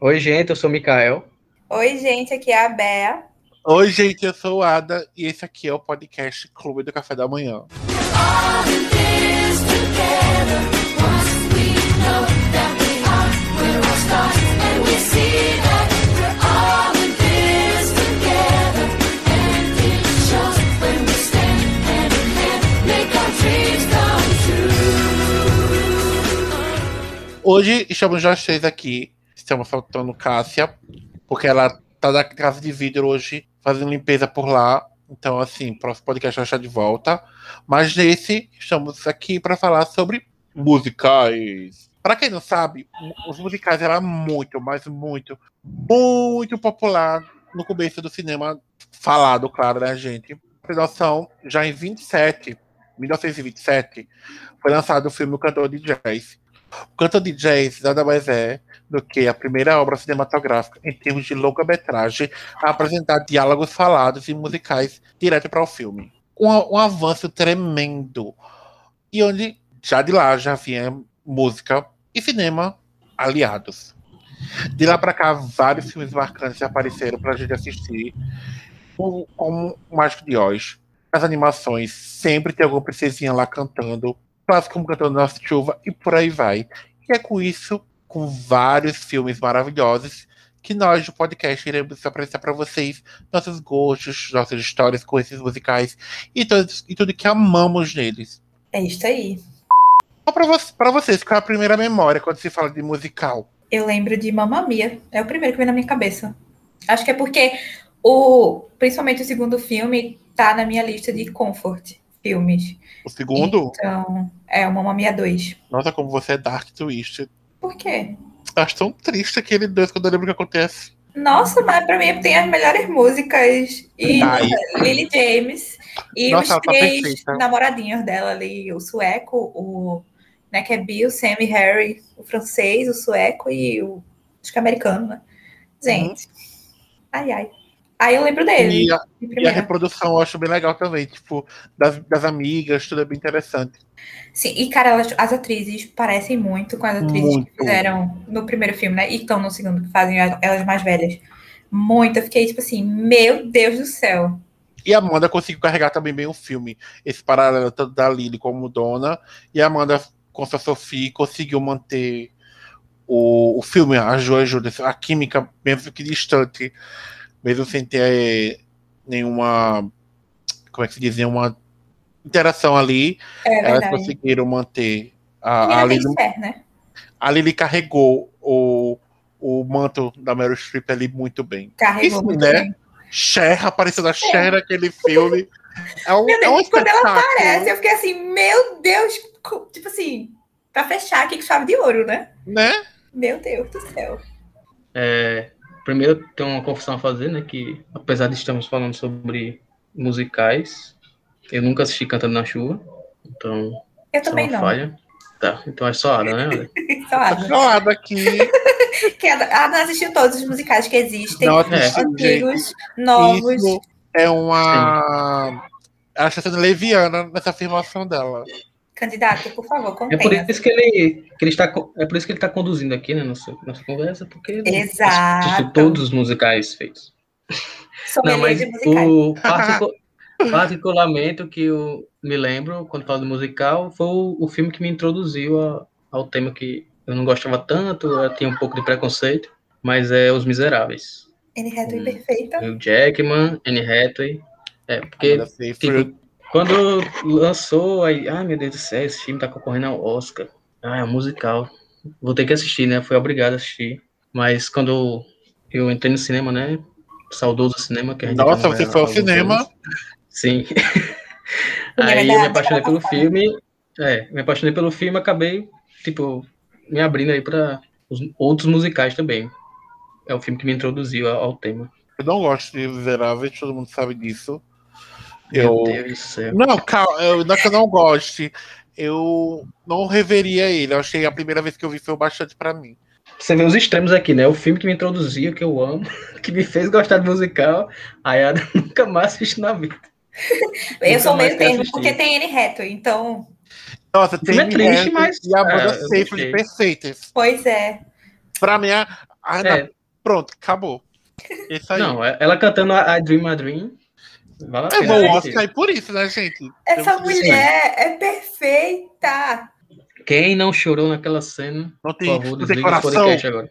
Oi, gente, eu sou o Mikael. Oi, gente, aqui é a Bea. Oi, gente, eu sou o Ada e esse aqui é o podcast Clube do Café da Manhã. Hoje estamos nós três aqui. Estamos faltando Cássia, porque ela tá da casa de vidro hoje, fazendo limpeza por lá. Então, assim, próximo podcast vai estar de volta. Mas nesse, estamos aqui para falar sobre musicais. Para quem não sabe, os musicais eram muito, mas muito, muito popular no começo do cinema falado, claro, né, gente? Pra já em 27, 1927, foi lançado o filme O Cantor de Jazz, o canto de jazz nada mais é do que a primeira obra cinematográfica em termos de longa-metragem a apresentar diálogos falados e musicais direto para o filme. Um, um, avanço tremendo. E onde já de lá já vinha música e cinema aliados. De lá para cá, vários filmes marcantes apareceram para a gente assistir, como O Mágico de Oz. As animações sempre tem alguma princesinha lá cantando quase como Cantando Nossa Chuva e por aí vai. E é com isso, com vários filmes maravilhosos, que nós do podcast iremos apresentar para vocês nossos gostos, nossas histórias com esses musicais e, todos, e tudo que amamos neles. É isso aí. Para você, vocês, qual é a primeira memória quando se fala de musical? Eu lembro de Mamma Mia. É o primeiro que vem na minha cabeça. Acho que é porque o, principalmente o segundo filme tá na minha lista de comfort filmes. O segundo? Então, é o Mamma Mia 2. Nossa, como você é Dark Twist. Por quê? Acho tão triste aquele dois quando eu lembro o que acontece. Nossa, mas pra mim tem as melhores músicas. E Ai. Lily James. E Nossa, os tá três tá namoradinhos dela ali, o sueco, o né, que é Bill, Sam e Harry, o francês, o sueco e o acho que é americano, né? Gente. Uhum. Ai, ai. Aí eu lembro dele. E a, e a, reprodução eu acho bem legal também, tipo, das, das amigas, tudo é bem interessante. Sim, e cara, elas, as atrizes parecem muito com as atrizes muito. que fizeram no primeiro filme, né? E estão no segundo, que fazem elas mais velhas. Muito, eu fiquei tipo assim, meu Deus do céu. E a Amanda conseguiu carregar também bem o filme. Esse paralelo tanto da Lily como dona. E a Amanda, com a Sophie, conseguiu manter o, o filme, a Jo ajuda, a química, mesmo que distante mesmo sem ter nenhuma, como é que se diz, nenhuma interação ali, é elas conseguiram manter a, a Lily, né? a Lily carregou o, o manto da Meryl Streep ali muito bem. Carregou Isso, muito né? bem. Cher, apareceu da Cher naquele filme. É um, meu Deus, é um quando ela aparece, eu fiquei assim, meu Deus, tipo assim, pra fechar aqui com chave de ouro, né? Né? Meu Deus do céu. É, primeiro tem uma confissão a fazer, né? Que apesar de estarmos falando sobre musicais, eu nunca assisti Cantando na Chuva. Então. Eu também não. Falha. Tá, então é só Ada, né? só Ada. Só Ada aqui. que a Ada assistiu todos os musicais que existem, não, é. antigos, novos. Isso é uma. Sim. Ela está sendo leviana nessa afirmação dela. Candidato, por favor, contenha. É por isso que ele, que ele está, é por isso que ele está conduzindo aqui, né, nossa, nossa conversa, porque ele Exato. todos os musicais feitos. Não, mas o particularmente o que eu me lembro quando falo do musical foi o, o filme que me introduziu a, ao tema que eu não gostava tanto, eu tinha um pouco de preconceito, mas é Os Miseráveis. Anne Hathaway perfeita. O Jackman, Anne Hathaway. É, porque tipo, quando lançou, aí, ai meu Deus do céu, esse filme tá concorrendo ao Oscar. Ah, é um musical. Vou ter que assistir, né? Fui obrigado a assistir. Mas quando eu entrei no cinema, né? Saudoso cinema, que a gente Nossa, você foi ao cinema? Anos. Sim. aí eu me apaixonei pelo filme. É, me apaixonei pelo filme, acabei, tipo, me abrindo aí para outros musicais também. É o filme que me introduziu ao, ao tema. Eu não gosto de Miseráveis, todo mundo sabe disso. Meu eu... Deus do céu. Não, calma, eu, não é que eu não goste. Eu não reveria ele. Eu achei a primeira vez que eu vi foi bastante para mim. Você vê os extremos aqui, né? O filme que me introduziu, que eu amo, que me fez gostar de musical, aí eu nunca mais assisti na vida. eu sou meio termo, porque tem Anne Hathaway, então... Nossa, tem é triste, mas... E a banda é, Safely perfeitas. Pois é. Pra mim, a, Ah, é. Pronto, acabou. Isso aí. Não, ela cantando I Dream a Dream. Vale é bom Oscar e por isso, né, gente? Essa mulher é perfeita. Quem não chorou naquela cena, não tem, por favor, desliga o podcast agora.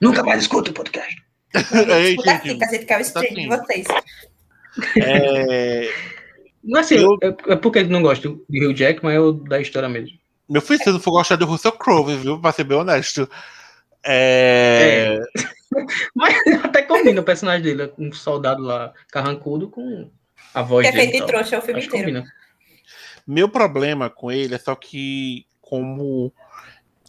Nunca mais escuta o podcast. é, gente, assim, cacete, que é o stream de vocês. É... Não, assim, eu... é, é porque não gosto de Hugh Jackman, é o da história mesmo. Meu filho, se não for gostar do Russell Crowe, viu? Pra ser bem honesto. É... é. Mas até combina o personagem dele, um soldado lá carrancudo com a voz que dele. Que é feito o filme Acho inteiro. Combina. Meu problema com ele é só que, como.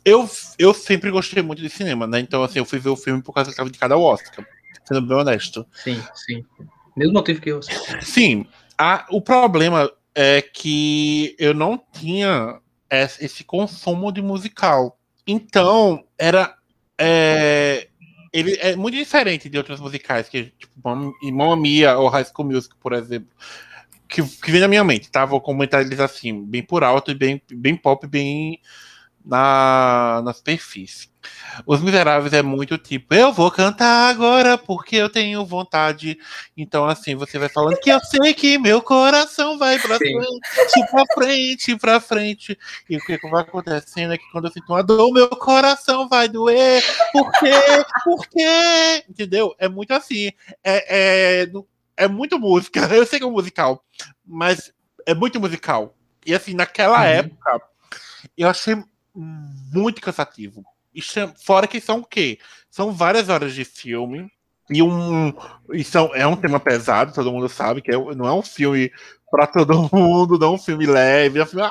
Eu, eu sempre gostei muito de cinema, né? Então, assim, eu fui ver o filme por causa que estava de cada Oscar. Sendo bem honesto. Sim, sim. Mesmo motivo que eu. Sim. A, o problema é que eu não tinha esse consumo de musical. Então, era. É, ele é muito diferente de outros musicais, que tipo Mamma Mia ou High School Music, por exemplo. Que, que vem na minha mente, tá? Vou comentar eles assim, bem por alto bem, bem pop, bem na, na superfície. Os Miseráveis é muito tipo, eu vou cantar agora porque eu tenho vontade. Então, assim, você vai falando que eu sei que meu coração vai pra Sim. frente, pra frente, pra frente. E o que, vai acontecendo é que quando eu sinto uma dor, meu coração vai doer. Por quê? Por quê? Entendeu? É muito assim. É, é, é muito música. Eu sei que é um musical, mas é muito musical. E assim, naquela uhum. época, eu achei muito cansativo. É, fora que são o quê? São várias horas de filme. E um. E são, é um tema pesado, todo mundo sabe, que é, não é um filme para todo mundo, não é um filme leve, é um filme.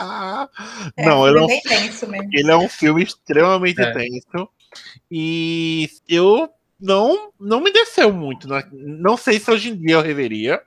Ah, é, não, ele é, um, ele é um filme extremamente é. tenso. E eu não, não me desceu muito. Não, não sei se hoje em dia eu reveria.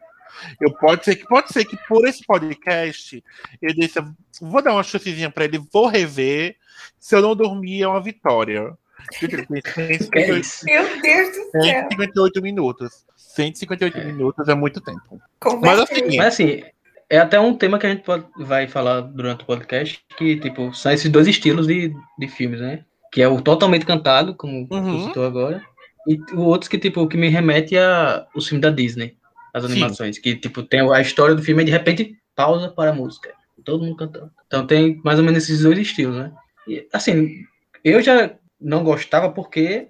Eu pode ser que pode ser que por esse podcast eu disse, vou dar uma chancezinha para ele, vou rever. Se eu não dormir é uma vitória. Meu Deus do céu. 158 minutos. 158 é. minutos é muito tempo. Mas assim, Mas assim, é até um tema que a gente pode, vai falar durante o podcast, que tipo, são esses dois estilos de, de filmes, né? Que é o totalmente cantado, como uhum. você citou agora, e o outro que, tipo, que me remete a os filmes da Disney as animações. Sim. Que, tipo, tem a história do filme e de repente pausa para a música. Todo mundo cantando. Então tem mais ou menos esses dois estilos, né? E, assim, eu já não gostava porque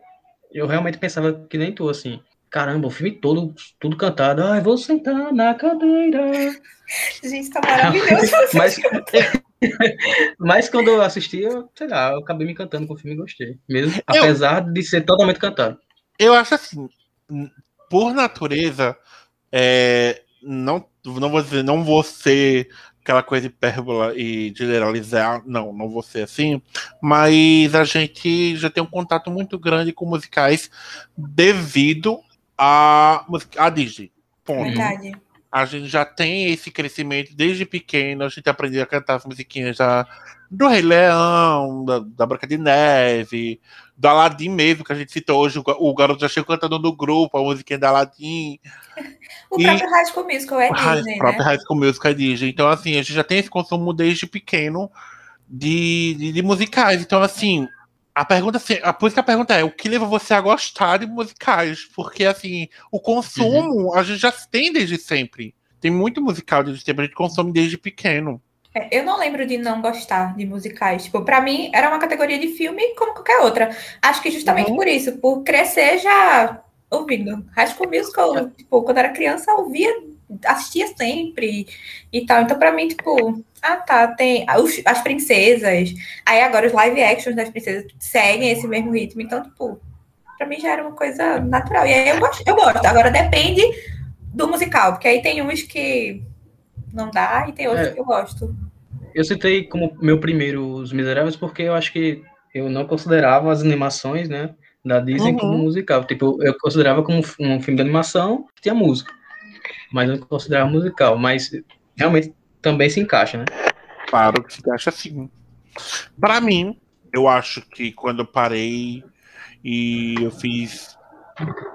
eu realmente pensava que nem tu, assim. Caramba, o filme todo, tudo cantado. Ai, vou sentar na cadeira. Gente, tá maravilhoso. mas, mas quando eu assisti, eu, sei lá, eu acabei me cantando com o filme e gostei. Mesmo, eu, apesar de ser totalmente cantado. Eu acho assim, por natureza, é, não, não vou dizer, não vou ser aquela coisa hipérbola e generalizar, não, não vou ser assim, mas a gente já tem um contato muito grande com musicais devido a, a Disney. Ponto. Verdade. A gente já tem esse crescimento desde pequeno, a gente aprendeu a cantar as musiquinhas já do Rei Leão, da, da Branca de Neve, do Aladdin mesmo, que a gente citou hoje, o, garoto já chegou cantando no grupo, a musiquinha da Aladdin. o e, próprio High School Musical é Disney, O próprio né? High School Musical é Disney. Então, assim, a gente já tem esse consumo desde pequeno de, de, de musicais. Então, assim, a pergunta, assim, a, por isso que a pergunta é, o que leva você a gostar de musicais? Porque, assim, o consumo uhum. a gente já tem desde sempre. Tem muito musical desde sempre, a gente consome desde pequeno. É, eu não lembro de não gostar de musicais. Tipo, para mim era uma categoria de filme como qualquer outra. Acho que justamente uhum. por isso, por crescer já ouvindo. High School Musical, tipo, quando era criança, ouvia, assistia sempre e tal. Então, para mim, tipo, ah, tá, tem os, as princesas. Aí agora os live actions das princesas seguem esse mesmo ritmo. Então, tipo, para mim já era uma coisa natural. E aí eu gosto, eu gosto. Agora depende do musical, porque aí tem uns que não dá, e tem outros é, que eu gosto. Eu citei como meu primeiro Os Miseráveis porque eu acho que eu não considerava as animações, né, da Disney uhum. como musical. Tipo, eu considerava como um filme de animação que tinha música, mas não considerava musical. Mas realmente também se encaixa, né? Claro que se encaixa sim. Para mim, eu acho que quando eu parei e eu fiz.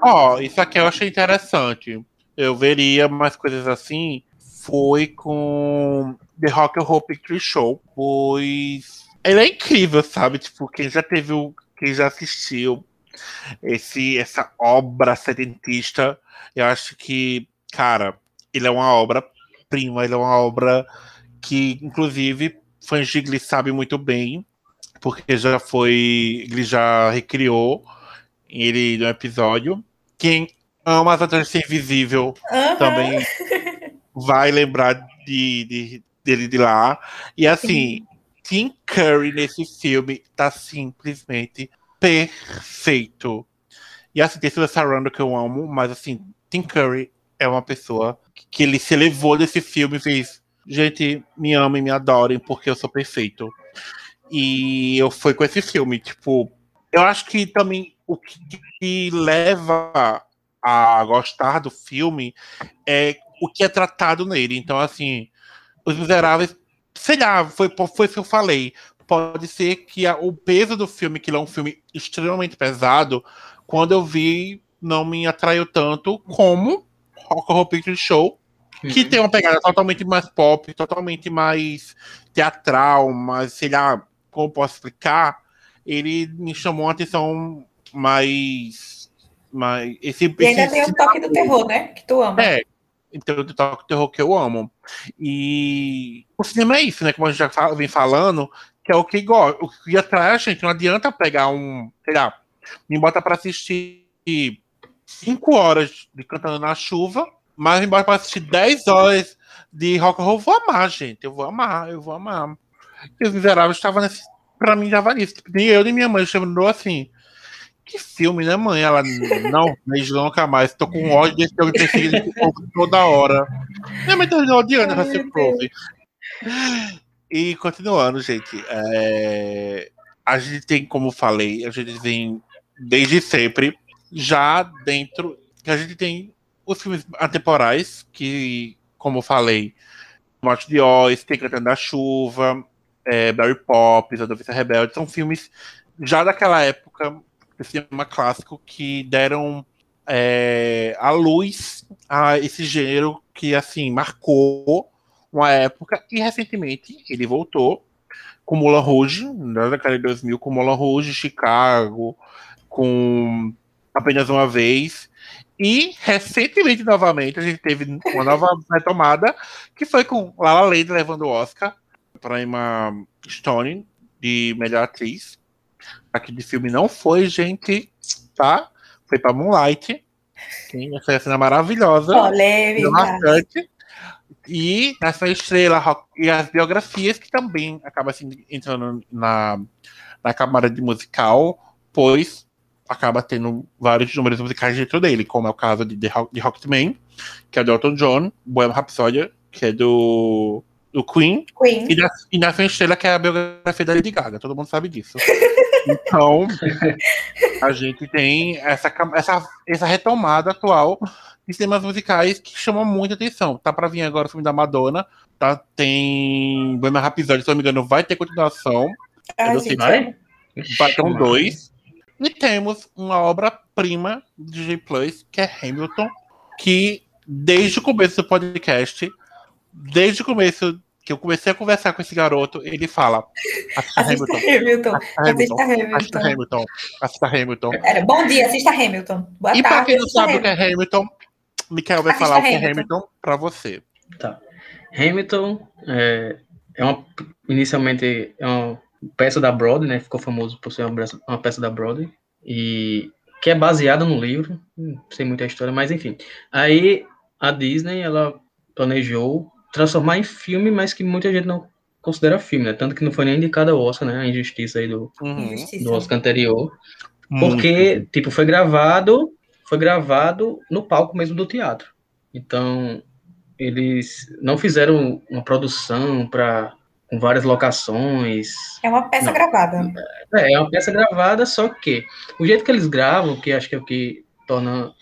Ó, oh, isso aqui eu achei interessante. Eu veria mais coisas assim foi com The Rock and Roll Picture Show, pois ele é incrível, sabe? Tipo, quem já teve o quem já assistiu esse, essa obra setentista, eu acho que, cara, ele é uma obra prima, ele é uma obra que, inclusive, fãs de Glee sabem muito bem, porque já foi. Ele já recriou ele no episódio. Quem ama as Atlantis Invisível uhum. também vai lembrar de, de, dele de lá. E assim, Sim. Tim Curry nesse filme tá simplesmente perfeito. E assim, tem Sylvester Sarandon que eu amo, mas assim, Tim Curry é uma pessoa que ele se elevou desse filme e fez, gente, me amem, me adorem, porque eu sou perfeito. E eu fui com esse filme, tipo, eu acho que também o que, que leva a gostar do filme é o que é tratado nele. Então, assim, Os Miseráveis, sei lá, foi, foi isso que eu falei. Pode ser que a, o peso do filme, que ele é um filme extremamente pesado, quando eu vi, não me atraiu tanto como Rock Horror Picture Show, que uhum. tem uma pegada totalmente mais pop, totalmente mais teatral, mas sei lá, como posso explicar, ele me chamou a atenção mais. mais esse, e ainda esse, tem o toque do terror, né? Que tu ama. É, então toque do terror que eu amo. E o cinema é isso, né? Como a gente já fala, vem falando, que é o que gosta, o que atrai a gente. Não adianta pegar um, sei lá, me bota para assistir cinco horas de Cantando na Chuva, mas me bota para assistir 10 horas de rock and roll. Eu vou amar, gente. Eu vou amar, eu vou amar. E os miseráveis estavam nesse. Pra mim, já nisso. Tipo, nem eu nem minha mãe chamou assim. Que filme, né, mãe? Ela não, mas nunca mais. Tô com ódio desse filme perseguindo toda hora. Minha mãe tá odiando essa se prove. E continuando, gente. É... A gente tem, como falei, a gente vem desde sempre já dentro. A gente tem os filmes atemporais, que, como falei, Morte de Oz, Tem Cantando da Chuva, é, Barry Poppins, A Noviça Rebelde, são filmes já daquela época, cinema clássico, que deram é, luz a esse gênero que, assim, marcou uma época, e recentemente ele voltou com Moulin Rouge, na década de 2000, com Moulin Rouge, Chicago, com Apenas Uma Vez, e recentemente, novamente, a gente teve uma nova retomada, que foi com Lala Land levando o Oscar para Emma Stone de melhor atriz. Aqui de filme não foi, gente, tá? Foi para Moonlight. Sim, essa cena maravilhosa. Bastante. E essa estrela e as biografias que também acaba assim, entrando na, na camada de musical, pois acaba tendo vários números musicais dentro dele, como é o caso de The, Rock, Rocketman, que é do Elton John, Bohemian Rhapsody, que é do, do Queen, Queen. E, na, e na Estrela, que é a biografia da Lady Gaga, todo mundo sabe disso. então, a gente tem essa, essa, essa retomada atual de temas musicais que chamam muita atenção. Tá para vir agora o filme da Madonna, tá? Tem Bohemian Rhapsody, se não me engano, vai ter continuação. Ai, vai? Vai ter um dois. E temos uma obra-prima de J Plus, que é Hamilton, que desde o começo do podcast, desde o começo que eu comecei a conversar com esse garoto, ele fala: Assista, Hamilton. Hamilton. Assista Hamilton. Assista Hamilton. Assista Hamilton. bom dia, assista Hamilton. Boa e para quem não sabe o que é Hamilton, Mikael vai assista falar Hamilton. o que é Hamilton para você. Tá. Hamilton é, é uma, inicialmente é uma peça da Broadway, né? Ficou famoso por ser uma, uma peça da Broadway e que é baseada no livro, não sei muita história, mas enfim. Aí a Disney ela planejou transformar em filme, mas que muita gente não considera filme, né? Tanto que não foi nem indicada ao Oscar, né? A injustiça aí do, uhum. do Oscar anterior. Porque, uhum. tipo, foi gravado, foi gravado no palco mesmo do teatro. Então, eles não fizeram uma produção para com várias locações. É uma peça Não. gravada. É, é uma peça gravada, só que o jeito que eles gravam, que acho que é o que torna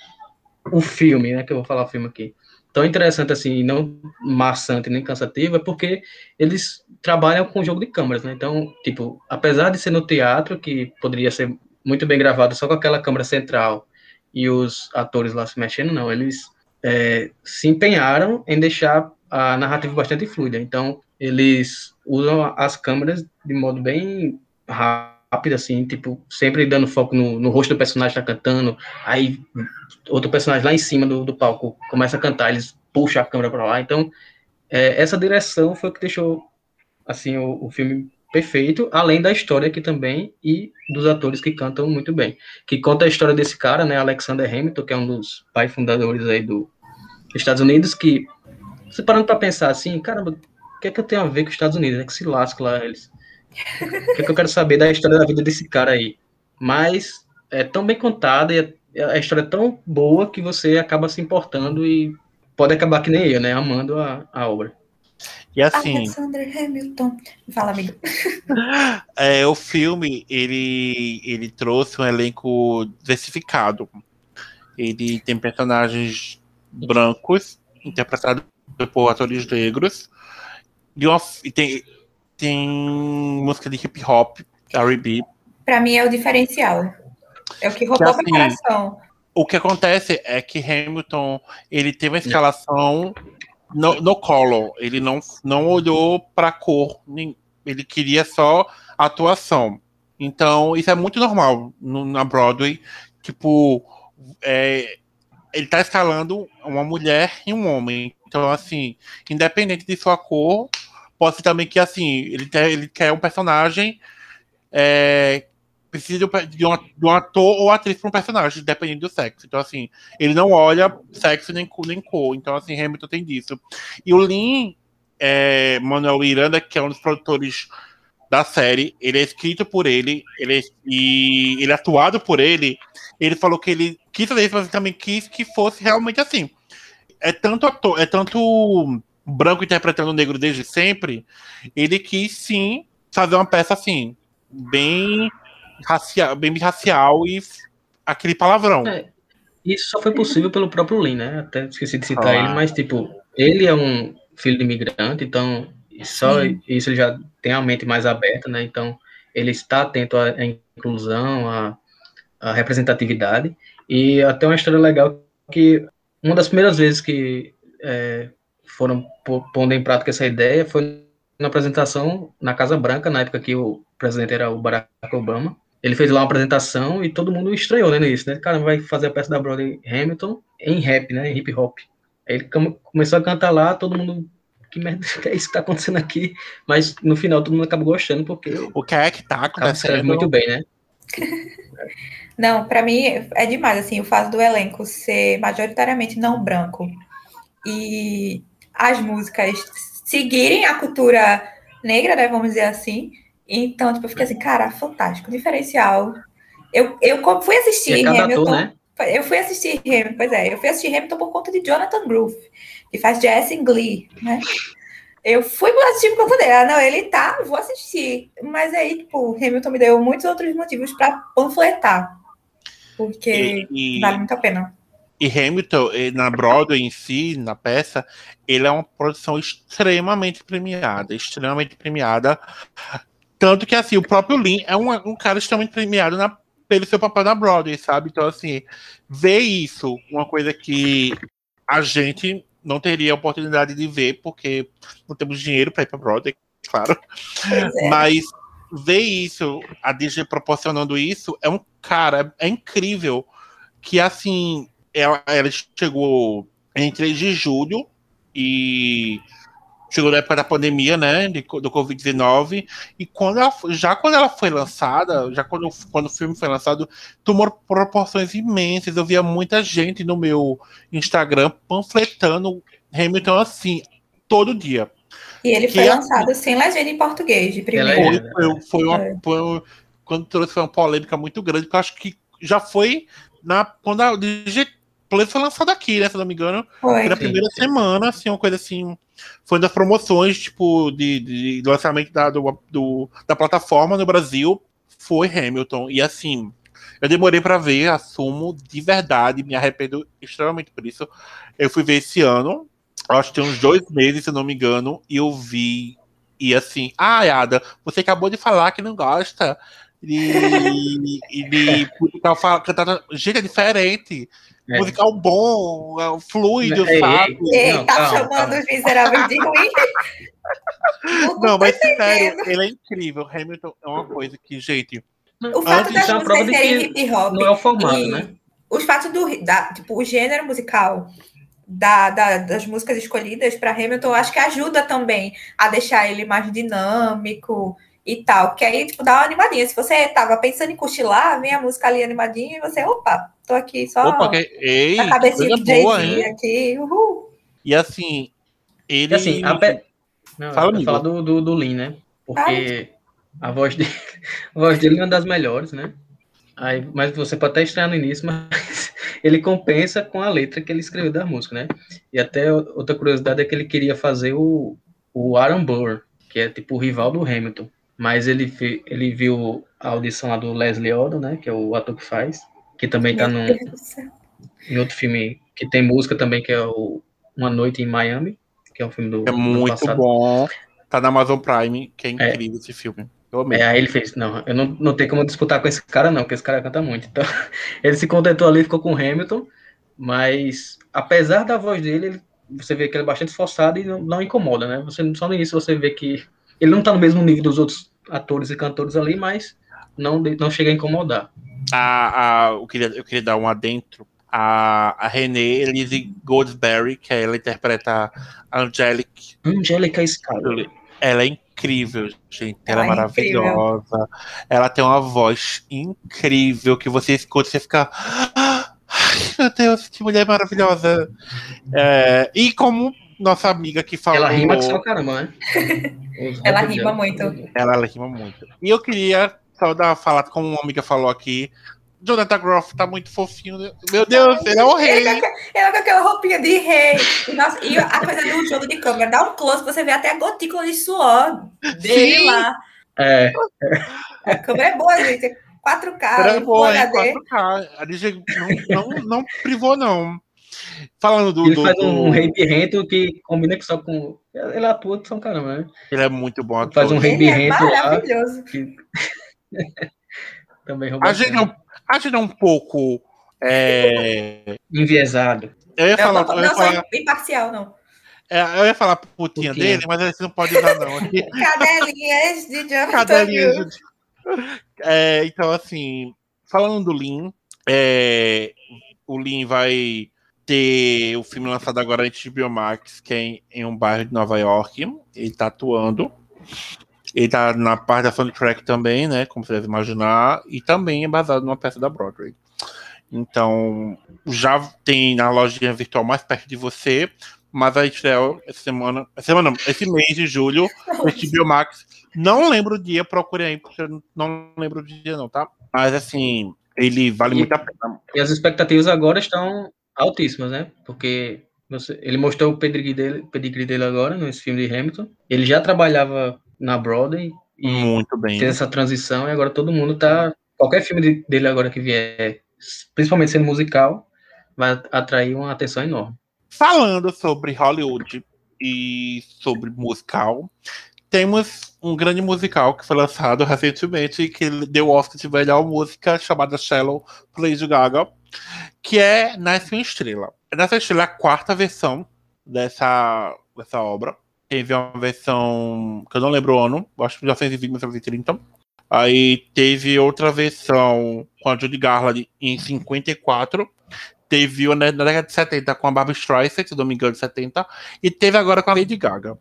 o filme, né, que eu vou falar o filme aqui, tão interessante assim, não maçante nem cansativo, é porque eles trabalham com jogo de câmeras, né? Então, tipo, apesar de ser no teatro, que poderia ser muito bem gravado só com aquela câmera central e os atores lá se mexendo, não, eles é, se empenharam em deixar a narrativa bastante fluida. Então, eles usam as câmeras de modo bem rápido rápida, assim, tipo, sempre dando foco no, no rosto do personagem que tá cantando, aí outro personagem lá em cima do, do palco começa a cantar, eles puxam a câmera para lá, então é, essa direção foi o que deixou, assim, o, o filme perfeito, além da história aqui também e dos atores que cantam muito bem. Que conta a história desse cara, né, Alexander Hamilton, que é um dos pais fundadores aí do, dos Estados Unidos, que, você parando para pensar assim, caramba, o que é que eu tenho a ver com os Estados Unidos? É que se lasca lá eles. O que é que eu quero saber da história da vida desse cara aí? Mas é tão bem contada e a história é tão boa que você acaba se importando e pode acabar que nem eu, né, amando a, a obra. E assim. Alexander Hamilton. Fala, amigo. É, o filme, ele, ele trouxe um elenco diversificado. Ele tem personagens brancos, interpretados por atores negros. E, uma, e tem, tem música de hip hop, R&B. Pra mim é o diferencial. É o que roubou assim, meu coração. O que acontece é que Hamilton, ele teve uma escalação no, no colo. Ele não, não olhou para cor, ele queria só atuação. Então, isso é muito normal no, na Broadway. Tipo, é, ele tá escalando uma mulher e um homem. Então, assim, independente de sua cor, pode ser também que, assim, ele, quer, ele quer um personagem é, precisa de um, de um ator ou atriz para um personagem, dependendo do sexo. Então, assim, ele não olha sexo nem, nem cor. Então, assim, Hamilton tem disso. E o Lin é, Manuel Miranda, que é um dos produtores da série, ele é escrito por ele, ele é, e ele é atuado por ele. Ele falou que ele quis fazer isso, mas também quis que fosse realmente assim. É tanto ator, é tanto branco interpretando o negro desde sempre. Ele quis sim fazer uma peça assim, bem racial, bem racial e aquele palavrão. É, isso só foi possível pelo próprio Lin, né? Até esqueci de citar ah. ele, mas tipo, ele é um filho de imigrante, então só Sim. isso ele já tem a mente mais aberta, né? Então ele está atento à inclusão, à, à representatividade e até uma história legal que uma das primeiras vezes que é, foram pondo em prática essa ideia foi na apresentação na Casa Branca, na época que o presidente era o Barack Obama, ele fez lá uma apresentação e todo mundo estranhou, né, nisso, né? Cara, vai fazer a peça da Broadway Hamilton em rap, né, em hip hop. Aí ele começou a cantar lá, todo mundo que merda é isso que tá acontecendo aqui? Mas no final todo mundo acabou gostando porque o que é que tá acontecendo muito bem, né? Não, para mim é demais assim, o fato do elenco ser majoritariamente não branco e as músicas seguirem a cultura negra, né, vamos dizer assim, então, tipo, eu fiquei assim, cara, fantástico, diferencial. Eu, eu fui assistir Hamilton. né? Eu fui assistir Hamilton, pois é, eu fui assistir Hamilton por conta de Jonathan Groove, que faz jazz em Glee, né? Eu fui assistir por conta dele. Ah, não, ele tá, vou assistir. Mas aí, tipo, Hamilton me deu muitos outros motivos para panfletar. Porque e, e, vale muito a pena. E Hamilton, na Broadway em si, na peça, ele é uma produção extremamente premiada, extremamente premiada. Tanto que, assim, o próprio Lin é um, um cara extremamente premiado na, pelo seu papel na Broadway, sabe? Então, assim, ver isso, uma coisa que a gente não teria oportunidade de ver, porque não temos dinheiro para ir para Broadway, claro. É. Mas ver isso, a Disney proporcionando isso, é um cara, é incrível que, assim, ela, ela chegou em 3 de julho e chegou na época da pandemia, né, de, do Covid-19, e quando ela, já quando ela foi lançada, já quando, quando o filme foi lançado, tomou proporções imensas. Eu via muita gente no meu Instagram panfletando Hamilton assim, todo dia. E ele que foi é, lançado sem legenda em português, de primeiro. Foi, foi, foi, uma, é. foi, quando trouxe foi uma polêmica muito grande, porque eu acho que já foi na, quando a Plus foi lançado aqui, né? Se não me engano. Foi. Na primeira semana, assim, uma coisa assim. Foi uma das promoções, tipo, de, de, lançamento da, do, do, da plataforma no Brasil. Foi Hamilton. E assim, eu demorei para ver, assumo de verdade, me arrependo extremamente por isso. Eu fui ver esse ano, acho que tem uns dois meses, se não me engano, e eu vi. E assim, ah, Ada, você acabou de falar que não gosta de, de, de cantar. Gente, é diferente. É. Musical bom, é fluido, é, sabe? Ele não, tá calma, chamando os miseráveis de ruim. não, mas sério, ele é incrível. Hamilton é uma coisa que, gente, O fato das é músicas serem hip hop. Não é o formato, né? Os fatos do. Da, tipo, o gênero musical da, da, das músicas escolhidas para Hamilton, acho que ajuda também a deixar ele mais dinâmico e tal. Que aí, tipo, dá uma animadinha. Se você tava pensando em cochilar, vem a música ali animadinha e você, opa, tô aqui só opa, que... Ei, a cabecinha do Jay-Z aqui, uhul. E assim, ele. assim, a pe... Não, Fala, falar do, do, do Lin, né? Porque a voz dele, a voz dele é uma das melhores, né? Aí, mas você pode até estranhar no início, mas ele compensa com a letra que ele escreveu da música, né? E até outra curiosidade é que ele queria fazer o, o Aaron Burr, que é tipo o rival do Hamilton. Mas ele, ele viu a audição lá do Leslie Odom, né? Que é o ator que faz, que também tá num, em outro filme que tem música também, que é o Uma Noite em Miami, que é um filme do. É muito passado. bom. Tá na Amazon Prime, que é, é. incrível é. esse filme. É, aí ele fez, não, eu não, não tenho como disputar com esse cara, não, porque esse cara canta muito. Então, ele se contentou ali, ficou com o Hamilton, mas apesar da voz dele, ele, você vê que ele é bastante esforçado e não, não, incomoda, né? Você, só no início você vê que ele não tá no mesmo nível dos outros atores e cantores ali, mas não, não chega a incomodar. A, a, eu, queria, eu queria dar um adentro. A, a Renée Elise Goldsberry, que ela interpreta a Angelic. Angelica Scarlett. Ela é incrível, gente. Ela, é ela é maravilhosa. Incrível. Ela tem uma voz incrível que você escuta e você fica. Ai, meu Deus, que mulher maravilhosa. É, e como nossa amiga que falou. Ela rima que só caramba, né? ela rima muito. Ela, ela rima muito. E eu queria só dar falar, como uma amiga falou aqui, Jonathan Groff tá muito fofinho. Meu Deus, ele é o rei. Ele, ele com aquela roupinha de rei. E, nossa, e a coisa do jogo de câmera, dá um close, você vê até a gotícula de suor dele Sim. lá. É. A câmera é boa, gente. 4K. É boa, é 4K. A DJ não, não, não privou, não. Falando do. Ele do, faz do... um rei birrento que combina só com. Ele atua que são caramba, né? Ele é muito bom. Ator. Faz um rei birrento. É maravilhoso. Lá, que... Também a gente, não, a gente é um pouco. É... Enviesado. Eu ia falar. Não, eu ia falar... imparcial, não. É, eu ia falar putinha, putinha, dele, mas você não pode usar, não. Cadelinhas de Jonathan Cadelinhas de... É, então, assim, falando do Lean, é, o Lean vai ter o filme lançado agora em HBO Max, que é em, em, um bairro de Nova York. Ele tá atuando. Ele tá na parte da soundtrack também, né? Como você deve imaginar. E também é baseado numa peça da Broadway. Então, já tem na lojinha virtual mais perto de você. Mas a estreia essa semana, essa semana não, esse mês de julho, HBO Max. Não lembro o dia, procure aí, porque eu não lembro o dia, não, tá? Mas assim, ele vale e, muito a pena. E as expectativas agora estão altíssimas, né? Porque ele mostrou o pedigree dele, pedigree dele agora nesse filme de Hamilton. Ele já trabalhava na Broadway e muito bem. fez essa transição e agora todo mundo tá qualquer filme dele agora que vier, principalmente sendo musical, vai atrair uma atenção enorme. Falando sobre Hollywood e sobre musical, temos um grande musical que foi lançado recentemente e que deu Oscar de melhor música chamada Shallow, por Lady Gaga, que é Nasce uma Estrela. Nasce uma Estrela é a quarta versão dessa, dessa obra. Teve uma versão que eu não lembro o ano, acho que 1920, 1930. Aí teve outra versão com a Judy Garland em 54. Teve na década de 70 com a Barbara Streisand, se não me engano, de 70. E teve agora com a Lady Gaga.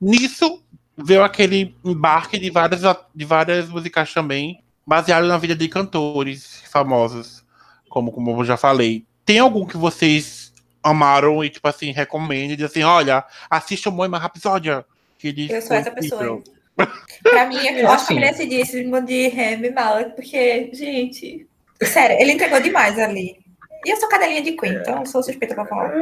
Nisso veio aquele embarque de várias, de várias musicais também, baseado na vida de cantores famosos como, como eu já falei. Tem algum que vocês amaram e, tipo assim, recomendem? Diz assim, olha, assista o Moima Rapsódia. Que ele eu sou essa pessoa. pra mim, eu acho que merecidíssimo de Remy Malek, porque, gente, sério, ele entregou demais ali. E eu sou cadelinha de Queen, então eu sou suspeita pra falar.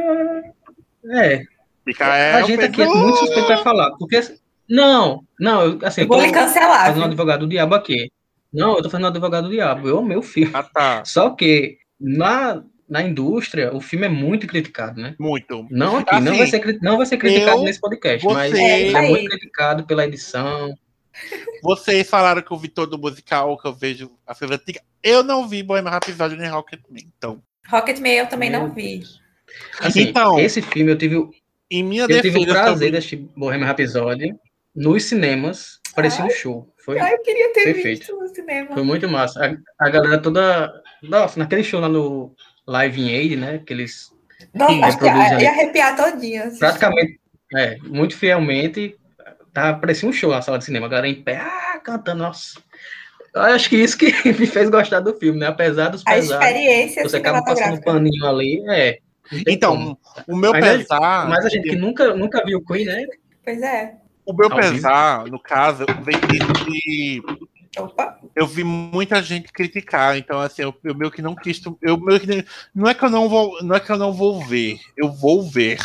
É. Micael a gente aqui é muito suspeito pra falar, porque. Não, não, assim. Eu vou lhe cancelar. Fazendo um advogado do diabo aqui. Não, eu tô fazendo advogado do diabo. Eu amei o filme. Ah, tá. Só que na, na indústria, o filme é muito criticado, né? Muito. Não aqui, assim, não, vai ser, não vai ser criticado eu, nesse podcast, você, mas é, é muito criticado pela edição. Vocês falaram que eu vi todo o musical, que eu vejo a filme antiga. Eu não vi Bohemian Rhapsody nem Rocketman, então. Rocketman eu também Meu não vi. Assim, então, esse filme eu tive, em minha eu tive o prazer de assistir Bohemian Rhapsody nos cinemas parecia um show. Foi eu queria ter perfeito. visto no cinema. Foi muito massa. A, a galera toda. Nossa, naquele show lá no Live in Aid, né? Que eles. Nossa, acho que ia, ia arrepiar todinho. Assim. Praticamente, é, muito fielmente. Tá, parecia um show na sala de cinema. A galera em pé, ah, cantando, nossa. Eu acho que isso que me fez gostar do filme, né? Apesar dos pesares. A experiência Você acaba passando um paninho ali, é. Então, como. o meu mas pesar. Mas a gente que nunca, nunca viu Queen, né? Pois é. O meu Ao pesar, vivo. no caso, vem de. Opa. Eu vi muita gente criticar, então assim, eu, eu meio que não quis. Eu meio que, não é que eu não vou, não é que eu não vou ver, eu vou ver.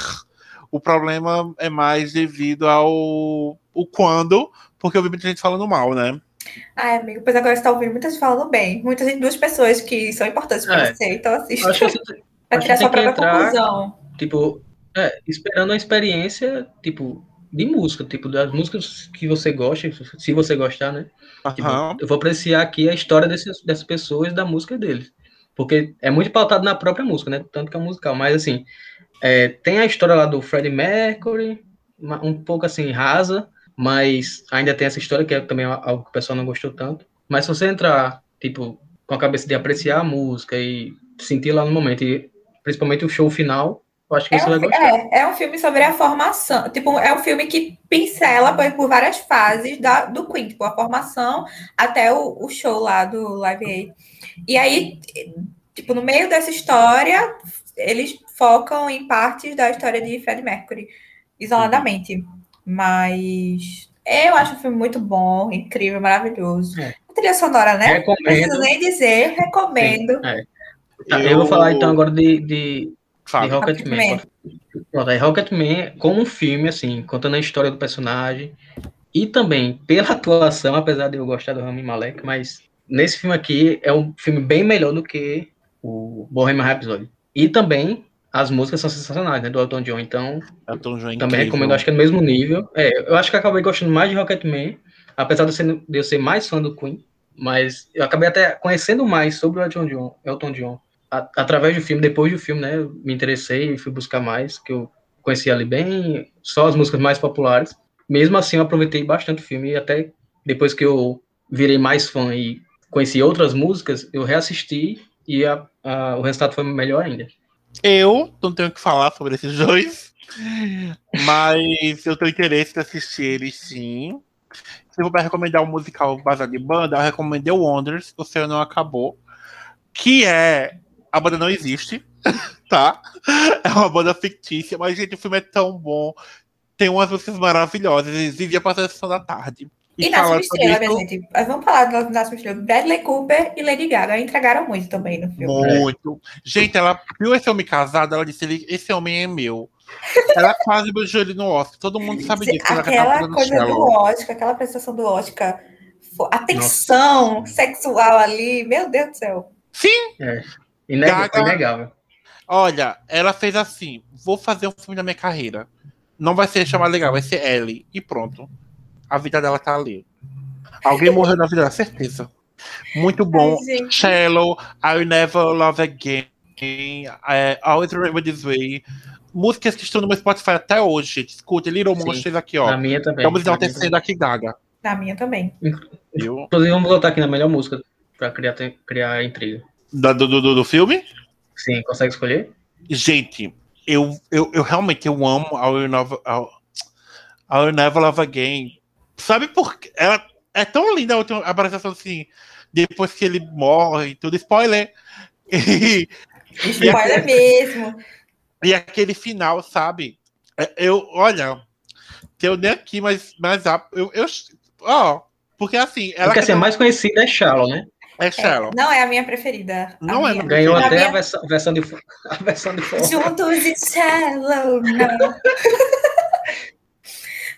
O problema é mais devido ao o quando, porque eu vi muita gente falando mal, né? Ai, amigo, pois agora você tá ouvindo muita gente falando bem. Muitas gente, duas pessoas que são importantes para é. você, então assista. Acho que você, pra tirar sua própria entrar, conclusão. Tipo, é, esperando a experiência, tipo, de música, tipo, das músicas que você gosta, se você gostar, né? Uhum. Eu vou apreciar aqui a história desses, dessas pessoas da música deles. Porque é muito pautado na própria música, né? Tanto que é musical. Mas, assim, é, tem a história lá do Freddie Mercury, um pouco assim, rasa, mas ainda tem essa história que é também algo que o pessoal não gostou tanto. Mas se você entrar, tipo, com a cabeça de apreciar a música e sentir lá no momento, e principalmente o show final, eu acho que é você um, vai gostar. É, é um filme sobre a formação. Tipo, é um filme que pincela por, por várias fases da, do Queen, tipo, a formação até o, o show lá do Live Aid. E aí, tipo, no meio dessa história, eles focam em partes da história de Freddie Mercury, isoladamente. Mas eu acho o filme muito bom, incrível, maravilhoso. É. A trilha sonora, né? Recomendo. Não preciso nem dizer, recomendo. É. Eu... eu... vou falar então agora de, de de Rocketman. Pronto, aí Rocketman, como um filme, assim, contando a história do personagem, e também pela atuação, apesar de eu gostar do Rami Malek, mas nesse filme aqui é um filme bem melhor do que o Bohemian Rhapsody. E também as músicas são sensacionais, né, do Elton John, então Elton John é também recomendo, acho que é no mesmo nível. É, eu acho que acabei gostando mais de Rocketman, apesar de eu, ser, de eu ser mais fã do Queen, mas eu acabei até conhecendo mais sobre o Elton John, Elton John através do filme, depois do filme, né, me interessei e fui buscar mais, que eu conhecia ali bem só as músicas mais populares. Mesmo assim, eu aproveitei bastante o filme e até depois que eu virei mais fã e conheci outras músicas, eu reassisti e a, a, o resultado foi melhor ainda. Eu não tenho que falar sobre esses dois, mas eu tenho interesse em assistir eles sim. Se eu for recomendar um musical baseado em banda, eu recomendei o Wonders, O Céu Não Acabou, que é a banda não existe, tá? É uma banda fictícia, mas, gente, o filme é tão bom. Tem umas músicas maravilhosas. Vivia passando a sessão da tarde. E, e Nasce Estrela, minha gente. Vamos falar do Nasce Estrela. Bradley Cooper e Lady Gaga entregaram muito também no filme. Muito. Gente, ela viu esse homem casado, ela disse: esse homem é meu. Ela quase beijou ele no Oscar. Todo mundo sabe disso. Aquela coisa do Oscar, aquela prestação do Oscar. A tensão Nossa. sexual ali, meu Deus do céu. Sim. É. Inegável, Gaga, inegável. Olha, ela fez assim: vou fazer um filme da minha carreira. Não vai ser chamado legal, vai ser Ellie. E pronto. A vida dela tá ali. Alguém morreu na vida dela, certeza. Muito bom. Ai, Shallow, I'll Never Love Again. I Always Remember This Way. Músicas que estão no meu Spotify até hoje, gente. Escute, Little Sim. Monsters aqui, ó. Na minha também. Estamos enaltecendo aqui Gaga. Na minha também. Inclusive, vamos voltar aqui na melhor música pra criar, criar intriga. Da, do, do, do filme? Sim, consegue escolher? Gente, eu, eu, eu realmente eu amo a Will Never, a Will Never Love Again. Sabe por quê? Ela é tão linda a última apresentação assim, depois que ele morre, tudo spoiler. E, spoiler e mesmo. E aquele final, sabe? É, eu, olha, eu nem aqui, mas, mas eu, eu, ó, porque assim. Ela porque assim, a mais conhecida é Shallow, né? É Shallow. É, não é a minha preferida. Não é minha. é. Ganhou até minha... a, versão, a versão de a versão de Juntos e Shallow, não.